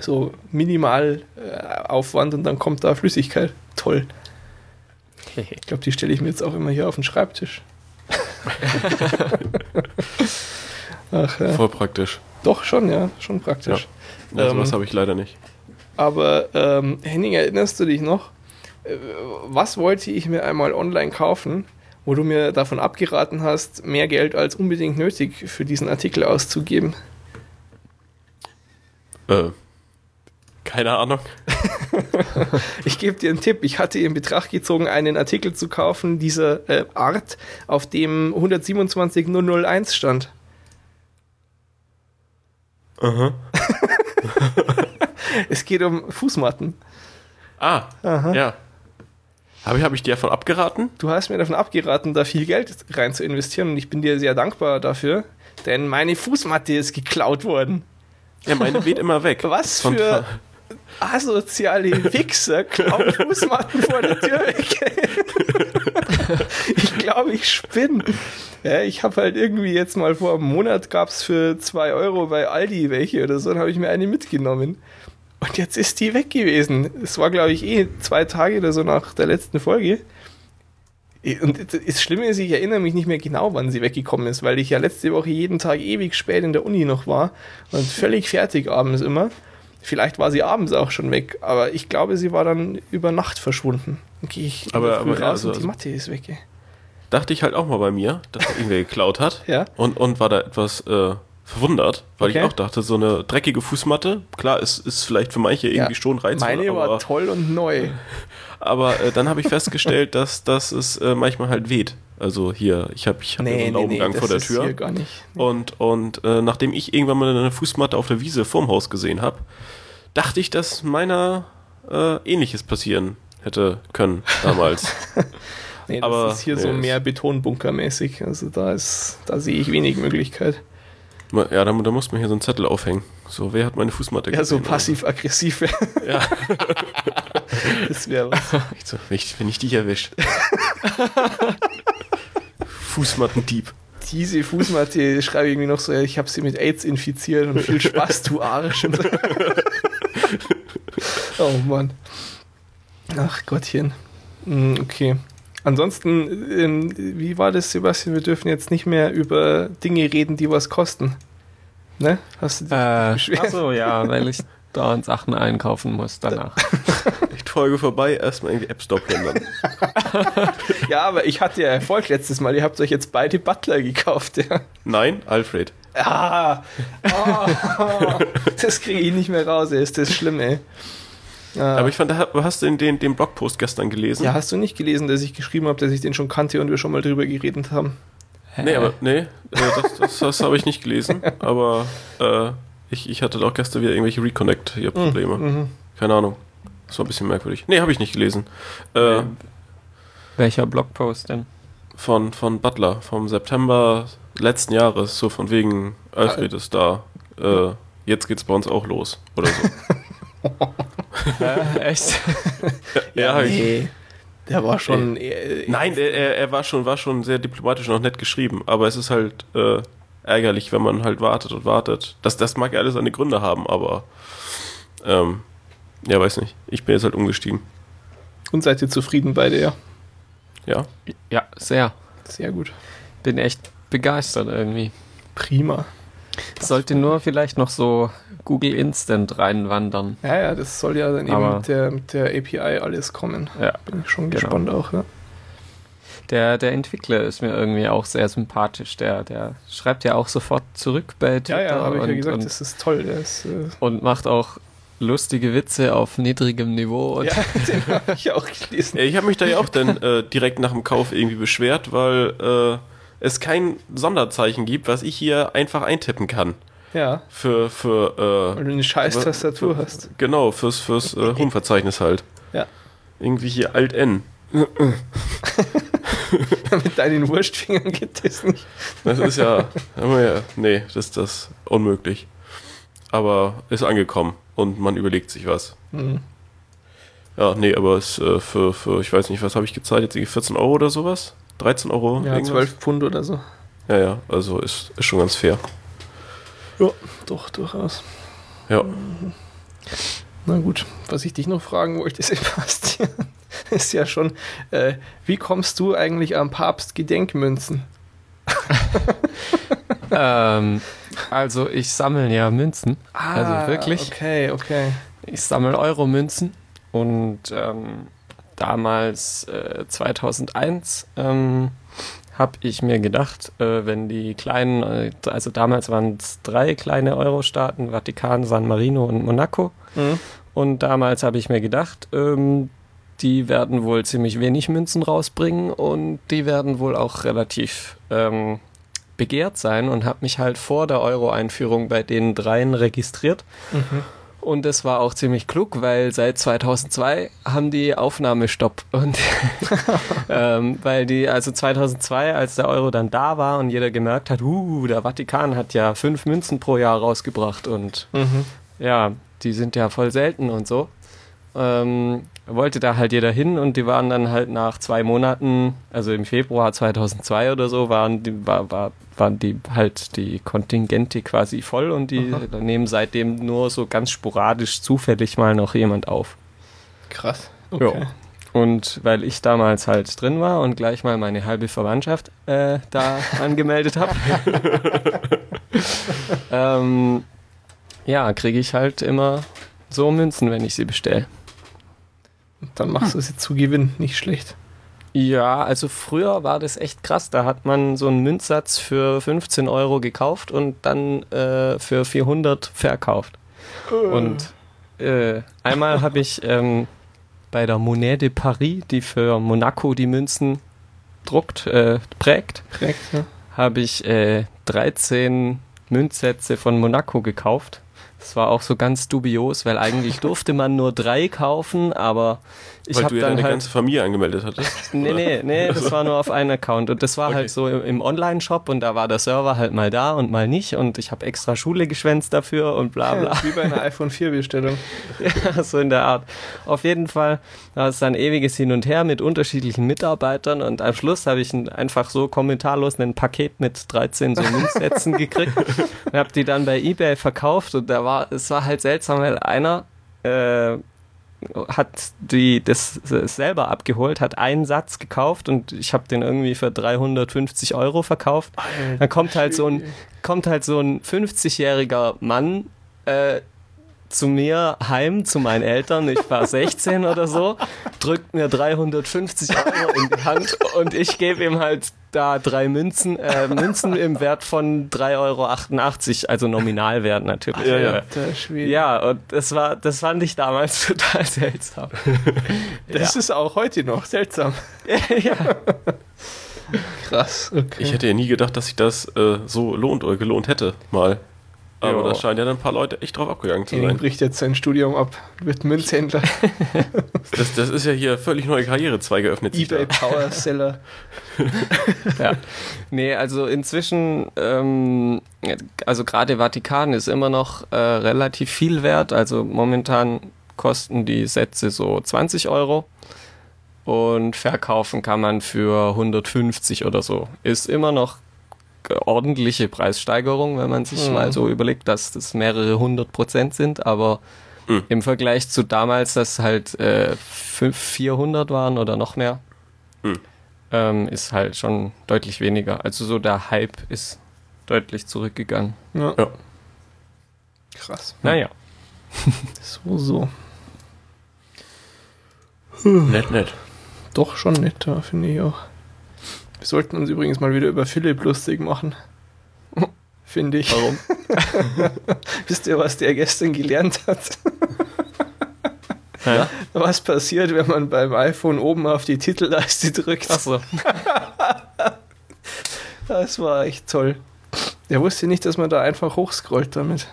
So minimal äh, Aufwand und dann kommt da Flüssigkeit. Toll. Ich glaube, die stelle ich mir jetzt auch immer hier auf den Schreibtisch. <laughs> Ach ja. Voll praktisch. Doch, schon, ja, schon praktisch. Ja, Ähm, sowas habe ich leider nicht. Aber ähm, Henning, erinnerst du dich noch? Äh, Was wollte ich mir einmal online kaufen, wo du mir davon abgeraten hast, mehr Geld als unbedingt nötig für diesen Artikel auszugeben? Äh, keine Ahnung. <laughs> Ich gebe dir einen Tipp. Ich hatte in Betracht gezogen, einen Artikel zu kaufen dieser äh, Art, auf dem 127001 stand. Aha. <laughs> Es geht um Fußmatten. Ah, ja. Habe ich, hab ich dir davon abgeraten? Du hast mir davon abgeraten, da viel Geld rein zu investieren und ich bin dir sehr dankbar dafür, denn meine Fußmatte ist geklaut worden. Ja, meine <laughs> weht immer weg. Was für asoziale Wichser <laughs> klauen Fußmatten vor der Tür weg. ich glaube, ich spinne. Ja, ich habe halt irgendwie jetzt mal vor einem Monat gab es für 2 Euro bei Aldi welche oder so, dann habe ich mir eine mitgenommen. Und jetzt ist die weg gewesen. Es war, glaube ich, eh zwei Tage oder so nach der letzten Folge. Und das Schlimme ist, ich erinnere mich nicht mehr genau, wann sie weggekommen ist, weil ich ja letzte Woche jeden Tag ewig spät in der Uni noch war und völlig fertig abends immer. Vielleicht war sie abends auch schon weg, aber ich glaube, sie war dann über Nacht verschwunden. Dann gehe ich Aber- aber raus also- und die Matte ist weg. Dachte ich halt auch mal bei mir, dass er irgendwer <laughs> geklaut hat. Ja. Und, und war da etwas äh, verwundert, weil Okay. ich auch dachte, so eine dreckige Fußmatte, klar, ist, ist vielleicht für manche irgendwie Ja, schon reizvoll, Meine war aber, toll und neu. <laughs> aber äh, dann habe ich festgestellt, dass, dass es äh, manchmal halt weht. Also hier, ich habe ich hab ja so einen Laubengang vor der das ist hier Tür. gar nicht. Und, und äh, nachdem ich irgendwann mal eine Fußmatte auf der Wiese vorm Haus gesehen habe, dachte ich, dass meiner äh, ähnliches passieren hätte können damals. <laughs> Nee, das aber- ist hier nee, so mehr Betonbunkermäßig. Also da ist, da sehe ich wenig Möglichkeit. ja, da, da muss man hier so einen Zettel aufhängen. So, wer hat meine Fußmatte Ja, so gesehen? passiv-aggressiv. Ja. <laughs> das wäre was. <laughs> So, wenn ich, wenn ich dich erwischt. Fußmattendieb. Diese Fußmatte <laughs> schreibe ich irgendwie noch so, ich habe sie mit AIDS infiziert und viel Spaß, du Arsch. <laughs> Oh Mann. Ach Gottchen. Hm, Okay. Ansonsten, ähm, wie war das, Sebastian? Wir dürfen jetzt nicht mehr über Dinge reden, die was kosten. Ne? Hast du dich Äh, <laughs> achso, ja, weil ich dauernd Sachen einkaufen muss danach. Folge vorbei, erstmal irgendwie App Store plündern. <laughs> Ja, aber ich hatte ja Erfolg letztes Mal. Ihr habt euch jetzt beide Butler gekauft. Ja. Nein, Alfred. Ah, ah, das kriege ich nicht mehr raus, ey. ist das schlimm, ey. Ah. Aber ich fand, da hast du den, den, den Blogpost gestern gelesen? ja, hast du nicht gelesen, dass ich geschrieben habe, dass ich den schon kannte und wir schon mal drüber geredet haben? Nee, aber nee, äh, das, das, das habe ich nicht gelesen. Aber äh, ich, ich hatte auch gestern wieder irgendwelche Reconnect hier Probleme. Mhm. Keine Ahnung. Das war ein bisschen merkwürdig. Nee, habe ich nicht gelesen. Äh, Welcher Blogpost denn? von, von Butler vom September letzten Jahres, so von wegen Alfred ist da. Äh, jetzt geht's bei uns auch los. Oder so. <laughs> Äh, echt? <laughs> ja, ich- nee. Der war schon. äh, Nein, er, er, er war schon, war schon sehr diplomatisch und auch nett geschrieben, aber es ist halt äh, ärgerlich, wenn man halt wartet und wartet. Das, das mag ja alles seine Gründe haben, aber ähm, ja, weiß nicht. Ich bin jetzt halt umgestiegen. Und seid ihr zufrieden beide, ja? Ja. Ja, sehr. Sehr gut. Bin echt begeistert irgendwie. Prima. Sollte nur vielleicht noch so Google Instant reinwandern. Ja, ja, das soll ja dann eben Aber- mit der, mit der API alles kommen. Ja. Bin ich schon Genau. gespannt auch, ja. Der, der Entwickler ist mir irgendwie auch sehr sympathisch. Der, der schreibt ja auch sofort zurück bei Twitter Ja, ja, habe ich ja gesagt, und, das ist toll. Ist, äh, und macht auch lustige Witze auf niedrigem Niveau. Und ja, <laughs> den habe ich auch gelesen. Ja, Ich habe mich da ja auch dann äh, direkt nach dem Kauf irgendwie beschwert, weil äh, es kein Sonderzeichen gibt, was ich hier einfach eintippen kann. Ja, Für, für, weil äh, du eine scheiß Tastatur für- hast. Genau, fürs, fürs äh, Home-Verzeichnis halt. Ja. Irgendwie hier Alt-N. <laughs> Mit deinen Wurstfingern geht das nicht. Das ist ja, ja, nee, das ist das unmöglich. Aber ist angekommen und man überlegt sich was. Mhm. Ja, nee, aber es äh, für, für, ich weiß nicht, was habe ich gezahlt, jetzt irgendwie 14 Euro oder sowas? 13 Euro? Ja, irgendwas? 12 Pfund oder so. Ja, ja, also ist, ist schon ganz fair. Ja, doch, durchaus. Ja. Na gut, was ich dich noch fragen wollte, <laughs> Sebastian, ist ja schon, äh, wie kommst du eigentlich am Papst Gedenkmünzen? <laughs> ähm, also ich sammle ja Münzen. also wirklich. Ah, Okay, okay. Ich sammle Euro-Münzen und ähm, damals, äh, 2001, ähm, habe ich mir gedacht, äh, wenn die kleinen, äh, also damals waren es drei kleine Euro-Staaten, Vatikan, San Marino und Monaco. Mhm. Und damals habe ich mir gedacht, ähm, die werden wohl ziemlich wenig Münzen rausbringen und die werden wohl auch relativ ähm, begehrt sein und habe mich halt vor der Euro-Einführung bei den dreien registriert. Mhm. Und das war auch ziemlich klug, weil seit 2002 haben die Aufnahmestopp. Und <laughs> <laughs> ähm, weil die, also 2002, als der Euro dann da war und jeder gemerkt hat, uh, der Vatikan hat ja fünf Münzen pro Jahr rausgebracht und Mhm. ja, die sind ja voll selten und so. Ähm, wollte da halt jeder hin und die waren dann halt nach zwei Monaten, also im Februar 2002 oder so, waren die, war, war, waren die halt die Kontingente quasi voll und die Aha. nehmen seitdem nur so ganz sporadisch zufällig mal noch jemand auf. Krass. Okay. Und weil ich damals halt drin war und gleich mal meine halbe Verwandtschaft äh, da <laughs> angemeldet habe, <laughs> ähm, ja, kriege ich halt immer so Münzen, wenn ich sie bestelle. Dann machst du sie zu Gewinn, nicht schlecht. Ja, also früher war das echt krass. Da hat man so einen Münzsatz für 15 Euro gekauft und dann äh, für 400 verkauft. Und äh, einmal habe ich ähm, bei der Monnaie de Paris, die für Monaco die Münzen druckt, äh, prägt, Korrekt, ja. habe ich äh, 13 Münzsätze von Monaco gekauft. Das war auch so ganz dubios, weil eigentlich durfte man nur drei kaufen, aber ich Weil du ja dann deine halt ganze Familie angemeldet hattest. <laughs> Nee, nee, nee, das war nur auf einen Account. Und das war Okay. halt so im, im Online-Shop und da war der Server halt mal da und mal nicht. Und ich habe extra Schule geschwänzt dafür und bla bla. Wie bei einer iPhone 4 Bestellung. <laughs> Ja, so in der Art. Auf jeden Fall war es dann ewiges Hin und Her mit unterschiedlichen Mitarbeitern und am Schluss habe ich ein, einfach so kommentarlos ein Paket mit 13 so Münzsätzen <laughs> gekriegt und habe die dann bei Ebay verkauft und da war, es war halt seltsam, weil einer äh, hat die das selber abgeholt, hat einen Satz gekauft und ich habe den irgendwie für 350 Euro verkauft. Dann kommt halt so ein kommt halt so ein 50-jähriger Mann äh, zu mir heim, zu meinen Eltern. Ich war <laughs> 16 oder so, drückt mir 350 Euro in die Hand und ich gebe ihm halt da drei Münzen, äh, Münzen im Wert von 3,88 Euro, also Nominalwert natürlich. Ja, ja. Ja, und das war, das fand ich damals <laughs> total seltsam. <laughs> Das ist auch heute noch seltsam. ja. Krass. Okay. Ich hätte ja nie gedacht, dass sich das äh, so lohnt oder gelohnt hätte, mal. Aber Ja. da scheinen ja dann ein paar Leute echt drauf abgegangen zu Henning sein. bricht jetzt sein Studium ab, wird Münzhändler, <laughs> Das, das ist ja hier völlig neue Karrierezweige geöffnet. eBay. Power Seller. <laughs> ja. Nee, also inzwischen, ähm, also gerade Vatikan ist immer noch äh, relativ viel wert. Also momentan kosten die Sätze so 20 Euro und verkaufen kann man für 150 oder so. Ist immer noch ordentliche Preissteigerung, wenn man sich Mhm. mal so überlegt, dass das mehrere hundert Prozent sind, aber Mhm. im Vergleich zu damals, dass halt äh, 500, 400 waren oder noch mehr, Mhm. ähm, ist halt schon deutlich weniger. Also so der Hype ist deutlich zurückgegangen. Ja. Ja. Krass. Naja. <laughs> So, so. Nett, nett. Doch schon netter, finde ich auch. Wir sollten uns übrigens mal wieder über Philipp lustig machen. <laughs> Finde ich. Warum? <laughs> Wisst ihr, was der gestern gelernt hat? Ja. Was passiert, wenn man beim iPhone oben auf die Titelleiste drückt? Achso. <laughs> Das war echt toll. Der wusste nicht, dass man da einfach hochscrollt damit.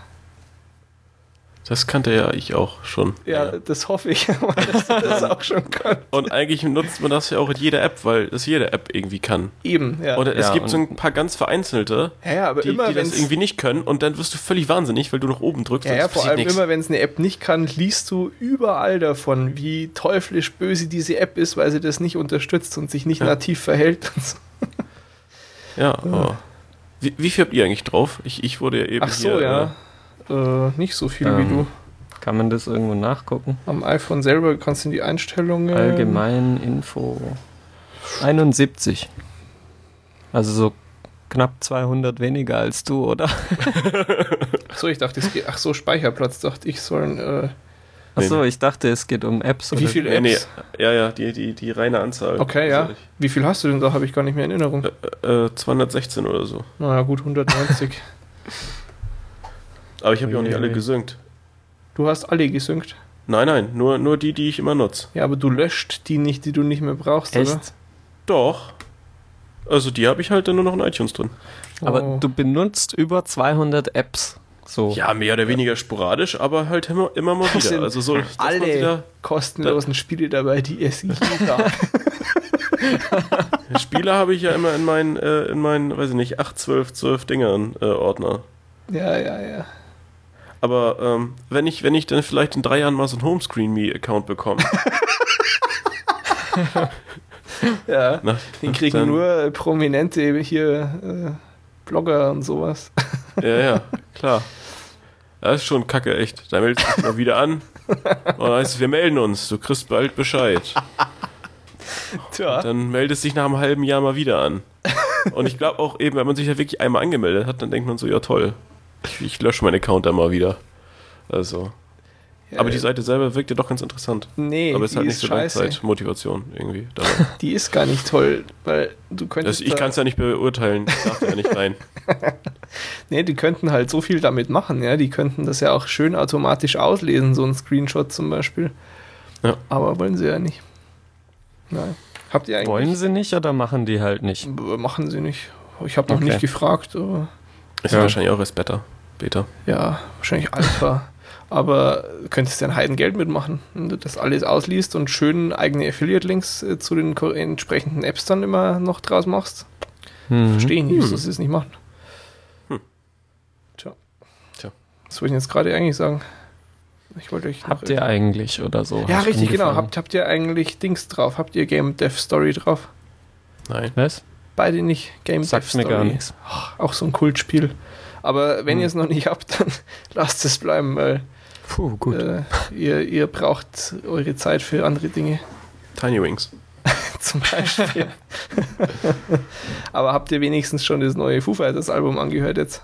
Das kannte ja ich auch schon. Ja, das hoffe ich, <laughs> dass du das auch schon kann. Und eigentlich nutzt man das ja auch in jeder App, weil das jede App irgendwie kann. Eben, ja. Oder es Ja, gibt so ein paar ganz vereinzelte, ja, ja, aber die, immer die wenn das irgendwie nicht können und dann wirst du völlig wahnsinnig, weil du nach oben drückst Ja, und ja, vor allem nichts. immer, wenn es eine App nicht kann, liest du überall davon, wie teuflisch böse diese App ist, weil sie das nicht unterstützt und sich nicht Ja. nativ verhält. Ja, aber wie, wie viel habt ihr eigentlich drauf? Ich, ich wurde ja eben Ach so, hier, ja. Äh, nicht so viel wie Ähm, du. Kann man das irgendwo nachgucken? Am iPhone selber kannst du in die Einstellungen. Allgemein Info 71. Also so knapp 200 weniger als du, oder? <laughs> Ach so, ich dachte, es geht. Ach so, Speicherplatz, dachte ich, sollen. Äh, Achso, ich dachte, es geht um Apps. wie viele Ja, nee, Apps? ja, ja, die, die, die reine Anzahl. Okay, ja. Also Wie viel hast du denn da? Habe ich gar nicht mehr in Erinnerung. ich, äh, 216 oder so. Naja, gut, 190. <laughs> Aber ich habe ja auch nicht alle gesynkt. du hast alle gesynkt. Nein, nein, nur, nur die, die ich immer nutze. Ja, aber du löscht die nicht, die du nicht mehr brauchst, oder? Echt? Doch. Also die habe ich halt dann nur noch in iTunes drin. Aber Oh. du benutzt über 200 Apps. So. Ja, mehr oder weniger sporadisch, aber halt immer, immer mal wieder. sind Also so, alle wieder kostenlosen Spiele dabei, die es <laughs> gab. <laughs> Spiele habe ich ja immer in meinen, äh, in meinen, weiß ich nicht, 8, 12, 12 Dingern äh, Ordner. ja, ja, ja. Aber ähm, wenn ich, wenn ich dann vielleicht in drei Jahren mal so einen Homescreen-Me-Account bekomme, <laughs> <laughs> Ja, na, den kriegen dann- nur äh, Prominente hier, äh, Blogger und sowas. <laughs> Ja, ja, klar. Das ist schon kacke, echt. Da meldest du dich mal wieder an. Und dann heißt es, wir melden uns, du kriegst bald Bescheid. Tja. Dann meldest dich nach einem halben Jahr mal wieder an. Und ich glaube auch eben, wenn man sich da wirklich einmal angemeldet hat, dann denkt man so, ja toll, ich, ich lösche meinen Account dann mal wieder. Also. Aber die Seite selber wirkt ja doch ganz interessant. Nee, Aber es ist die halt nicht ist so scheiße. Langzeitmotivation irgendwie. <laughs> dabei. Die ist gar nicht toll, weil du könntest. Das, ich kann es ja nicht beurteilen, ich darf da ja nicht rein. <laughs> Nee, die könnten halt so viel damit machen, ja. Die könnten das ja auch schön automatisch auslesen, so ein Screenshot zum Beispiel. Ja. Aber wollen sie ja nicht. Nein. Habt ihr eigentlich. Wollen sie nicht oder machen die halt nicht? Machen sie nicht. Ich habe noch Okay. nicht gefragt, aber Ist Ja. ja wahrscheinlich auch erst Beta. Beta. ja, wahrscheinlich Alpha. <laughs> aber du könntest ja ein Heidengeld mitmachen, wenn du das alles ausliest und schön eigene Affiliate-Links äh, zu den entsprechenden Apps dann immer noch draus machst. Mhm. Verstehe ich nicht, Hm. wieso sie es nicht machen. Hm. Tja. Tja. Was wollte ich jetzt gerade eigentlich sagen? Ich wollte euch Habt ihr eigentlich oder so? Ja, richtig, genau. Habt, habt ihr eigentlich Dings drauf? Habt ihr Game Dev Story drauf? Nein. Was? Beide nicht. Game Sagt Dev mir Story. gar nichts. Auch so ein Kultspiel. Aber wenn Hm. ihr es noch nicht habt, <laughs> dann lasst es bleiben, weil Puh, gut. äh, ihr, ihr braucht eure Zeit für andere Dinge. Tiny Wings. <laughs> Zum Beispiel. <laughs> Aber habt ihr wenigstens schon das neue Foo Fighters Album angehört jetzt?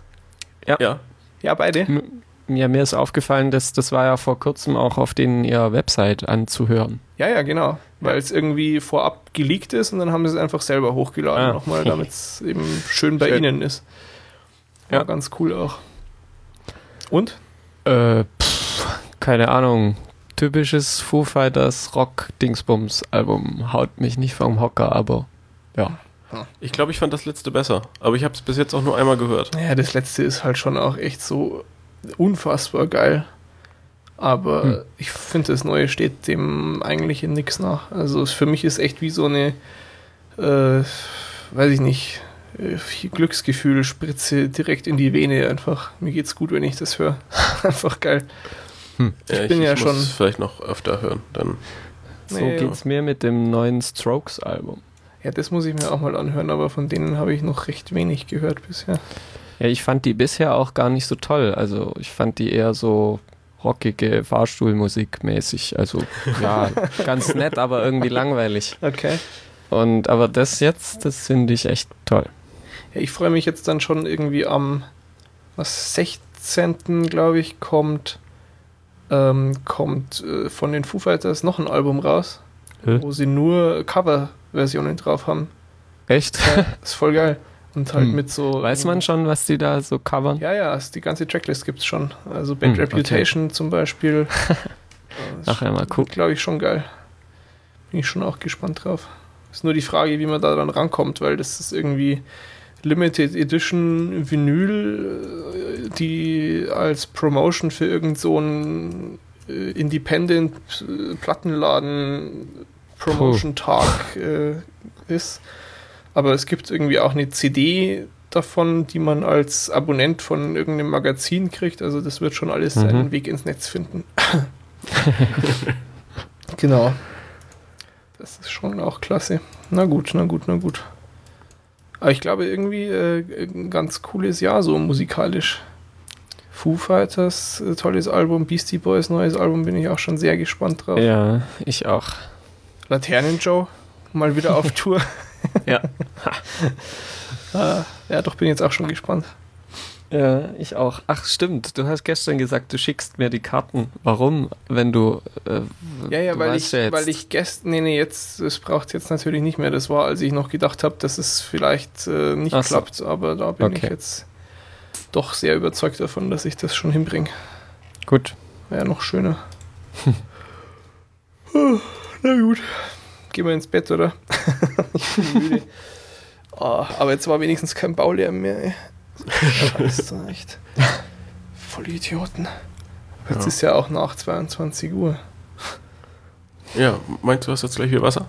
Ja. Ja, beide? M- Ja, mir ist aufgefallen, dass das war ja vor kurzem auch auf den ihrer Website anzuhören. Ja, ja, genau. Weil es irgendwie vorab geleakt ist und dann haben sie es einfach selber hochgeladen Ah. nochmal, damit es eben schön bei Schön. ihnen ist. Ja, Ja. ganz cool auch. Und? Äh, pff, keine Ahnung. Typisches Foo Fighters Rock-Dingsbums-Album. Haut mich nicht vom Hocker, aber ja. Ich glaube, ich fand das letzte besser, aber ich habe es bis jetzt auch nur einmal gehört. Ja, das letzte ist halt schon auch echt so unfassbar geil. Aber Hm. ich finde, das Neue steht dem eigentlich in nichts nach. Also für mich ist echt wie so eine, äh, weiß ich nicht, äh, Glücksgefühl, Spritze direkt in die Vene einfach. Mir geht's gut, wenn ich das höre. <laughs> einfach geil. Ja, bin ja muss schon- es vielleicht noch öfter hören. Dann So Nee, geht's mir mit dem neuen Strokes-Album. Ja, das muss ich mir auch mal anhören, aber von denen habe ich noch recht wenig gehört bisher. Ja, ich fand die bisher auch gar nicht so toll. Also ich fand die eher so rockige Fahrstuhlmusik mäßig. Also ja, <laughs> ganz nett, aber irgendwie langweilig. Okay. Und aber das jetzt, das finde ich echt toll. Ja, ich freue mich jetzt dann schon irgendwie am was 16. glaube ich kommt ähm, kommt äh, von den Foo Fighters noch ein Album raus, Hä? wo sie nur Coverversionen drauf haben. Echt? Ja, ist voll geil und halt Hm. mit so Weiß man schon, was die da so covern? Ja, ja, es- die ganze Tracklist gibt's schon. Also Bad Hm, okay. Reputation zum Beispiel. <laughs> Ach ja, mal cool. Glaube ich schon geil. Bin ich schon auch gespannt drauf. Ist nur die Frage, wie man da dann rankommt, weil das ist irgendwie Limited Edition Vinyl, äh, die als Promotion für irgend so einen äh, Independent äh, Plattenladen Promotion Tag äh, ist. Aber es gibt irgendwie auch eine CD davon, die man als Abonnent von irgendeinem Magazin kriegt. Also das wird schon alles Mhm. seinen Weg ins Netz finden. <laughs> genau. Das ist schon auch klasse. Na gut, na gut, na gut. Aber ich glaube irgendwie äh, ein ganz cooles Jahr so musikalisch. Foo Fighters, äh, tolles Album, Beastie Boys, neues Album, bin ich auch schon sehr gespannt drauf. Ja, ich auch. Laternen Joe, mal wieder auf <laughs> Tour. Ja. <laughs> Ah, ja, doch bin jetzt auch schon gespannt. Ja, ich auch. Ach, stimmt. Du hast gestern gesagt, du schickst mir die Karten. Warum? Wenn du. Äh, Ja, ja, du weil ich, ja weil ich gestern, nee, nee, jetzt, es braucht jetzt natürlich nicht mehr. Das war, als ich noch gedacht habe, dass es vielleicht äh, nicht Ach so. klappt, aber da bin ich Okay. jetzt doch sehr überzeugt davon, dass ich das schon hinbringe. Gut. Wäre noch schöner. Oh, <laughs> Na gut. Gehen wir ins Bett, oder? <laughs> ich bin müde. Oh, aber jetzt war wenigstens kein Baulärm mehr, ey. Scheiße, echt. Voll Idioten. Jetzt Ja. ist ja auch nach 22 Uhr. Ja, meinst du, hast jetzt gleich wieder Wasser?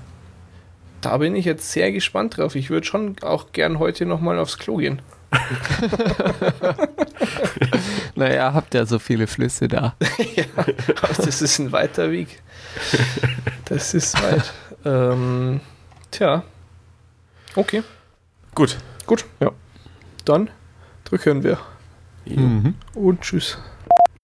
Da bin ich jetzt sehr gespannt drauf. Ich würde schon auch gern heute nochmal aufs Klo gehen. <laughs> Naja, habt ja so viele Flüsse da. <laughs> ja, aber das ist ein weiter Weg. Das ist weit. ähm, tja. Okay, Gut. gut. Ja. Dann drücken wir. Ja. Und tschüss.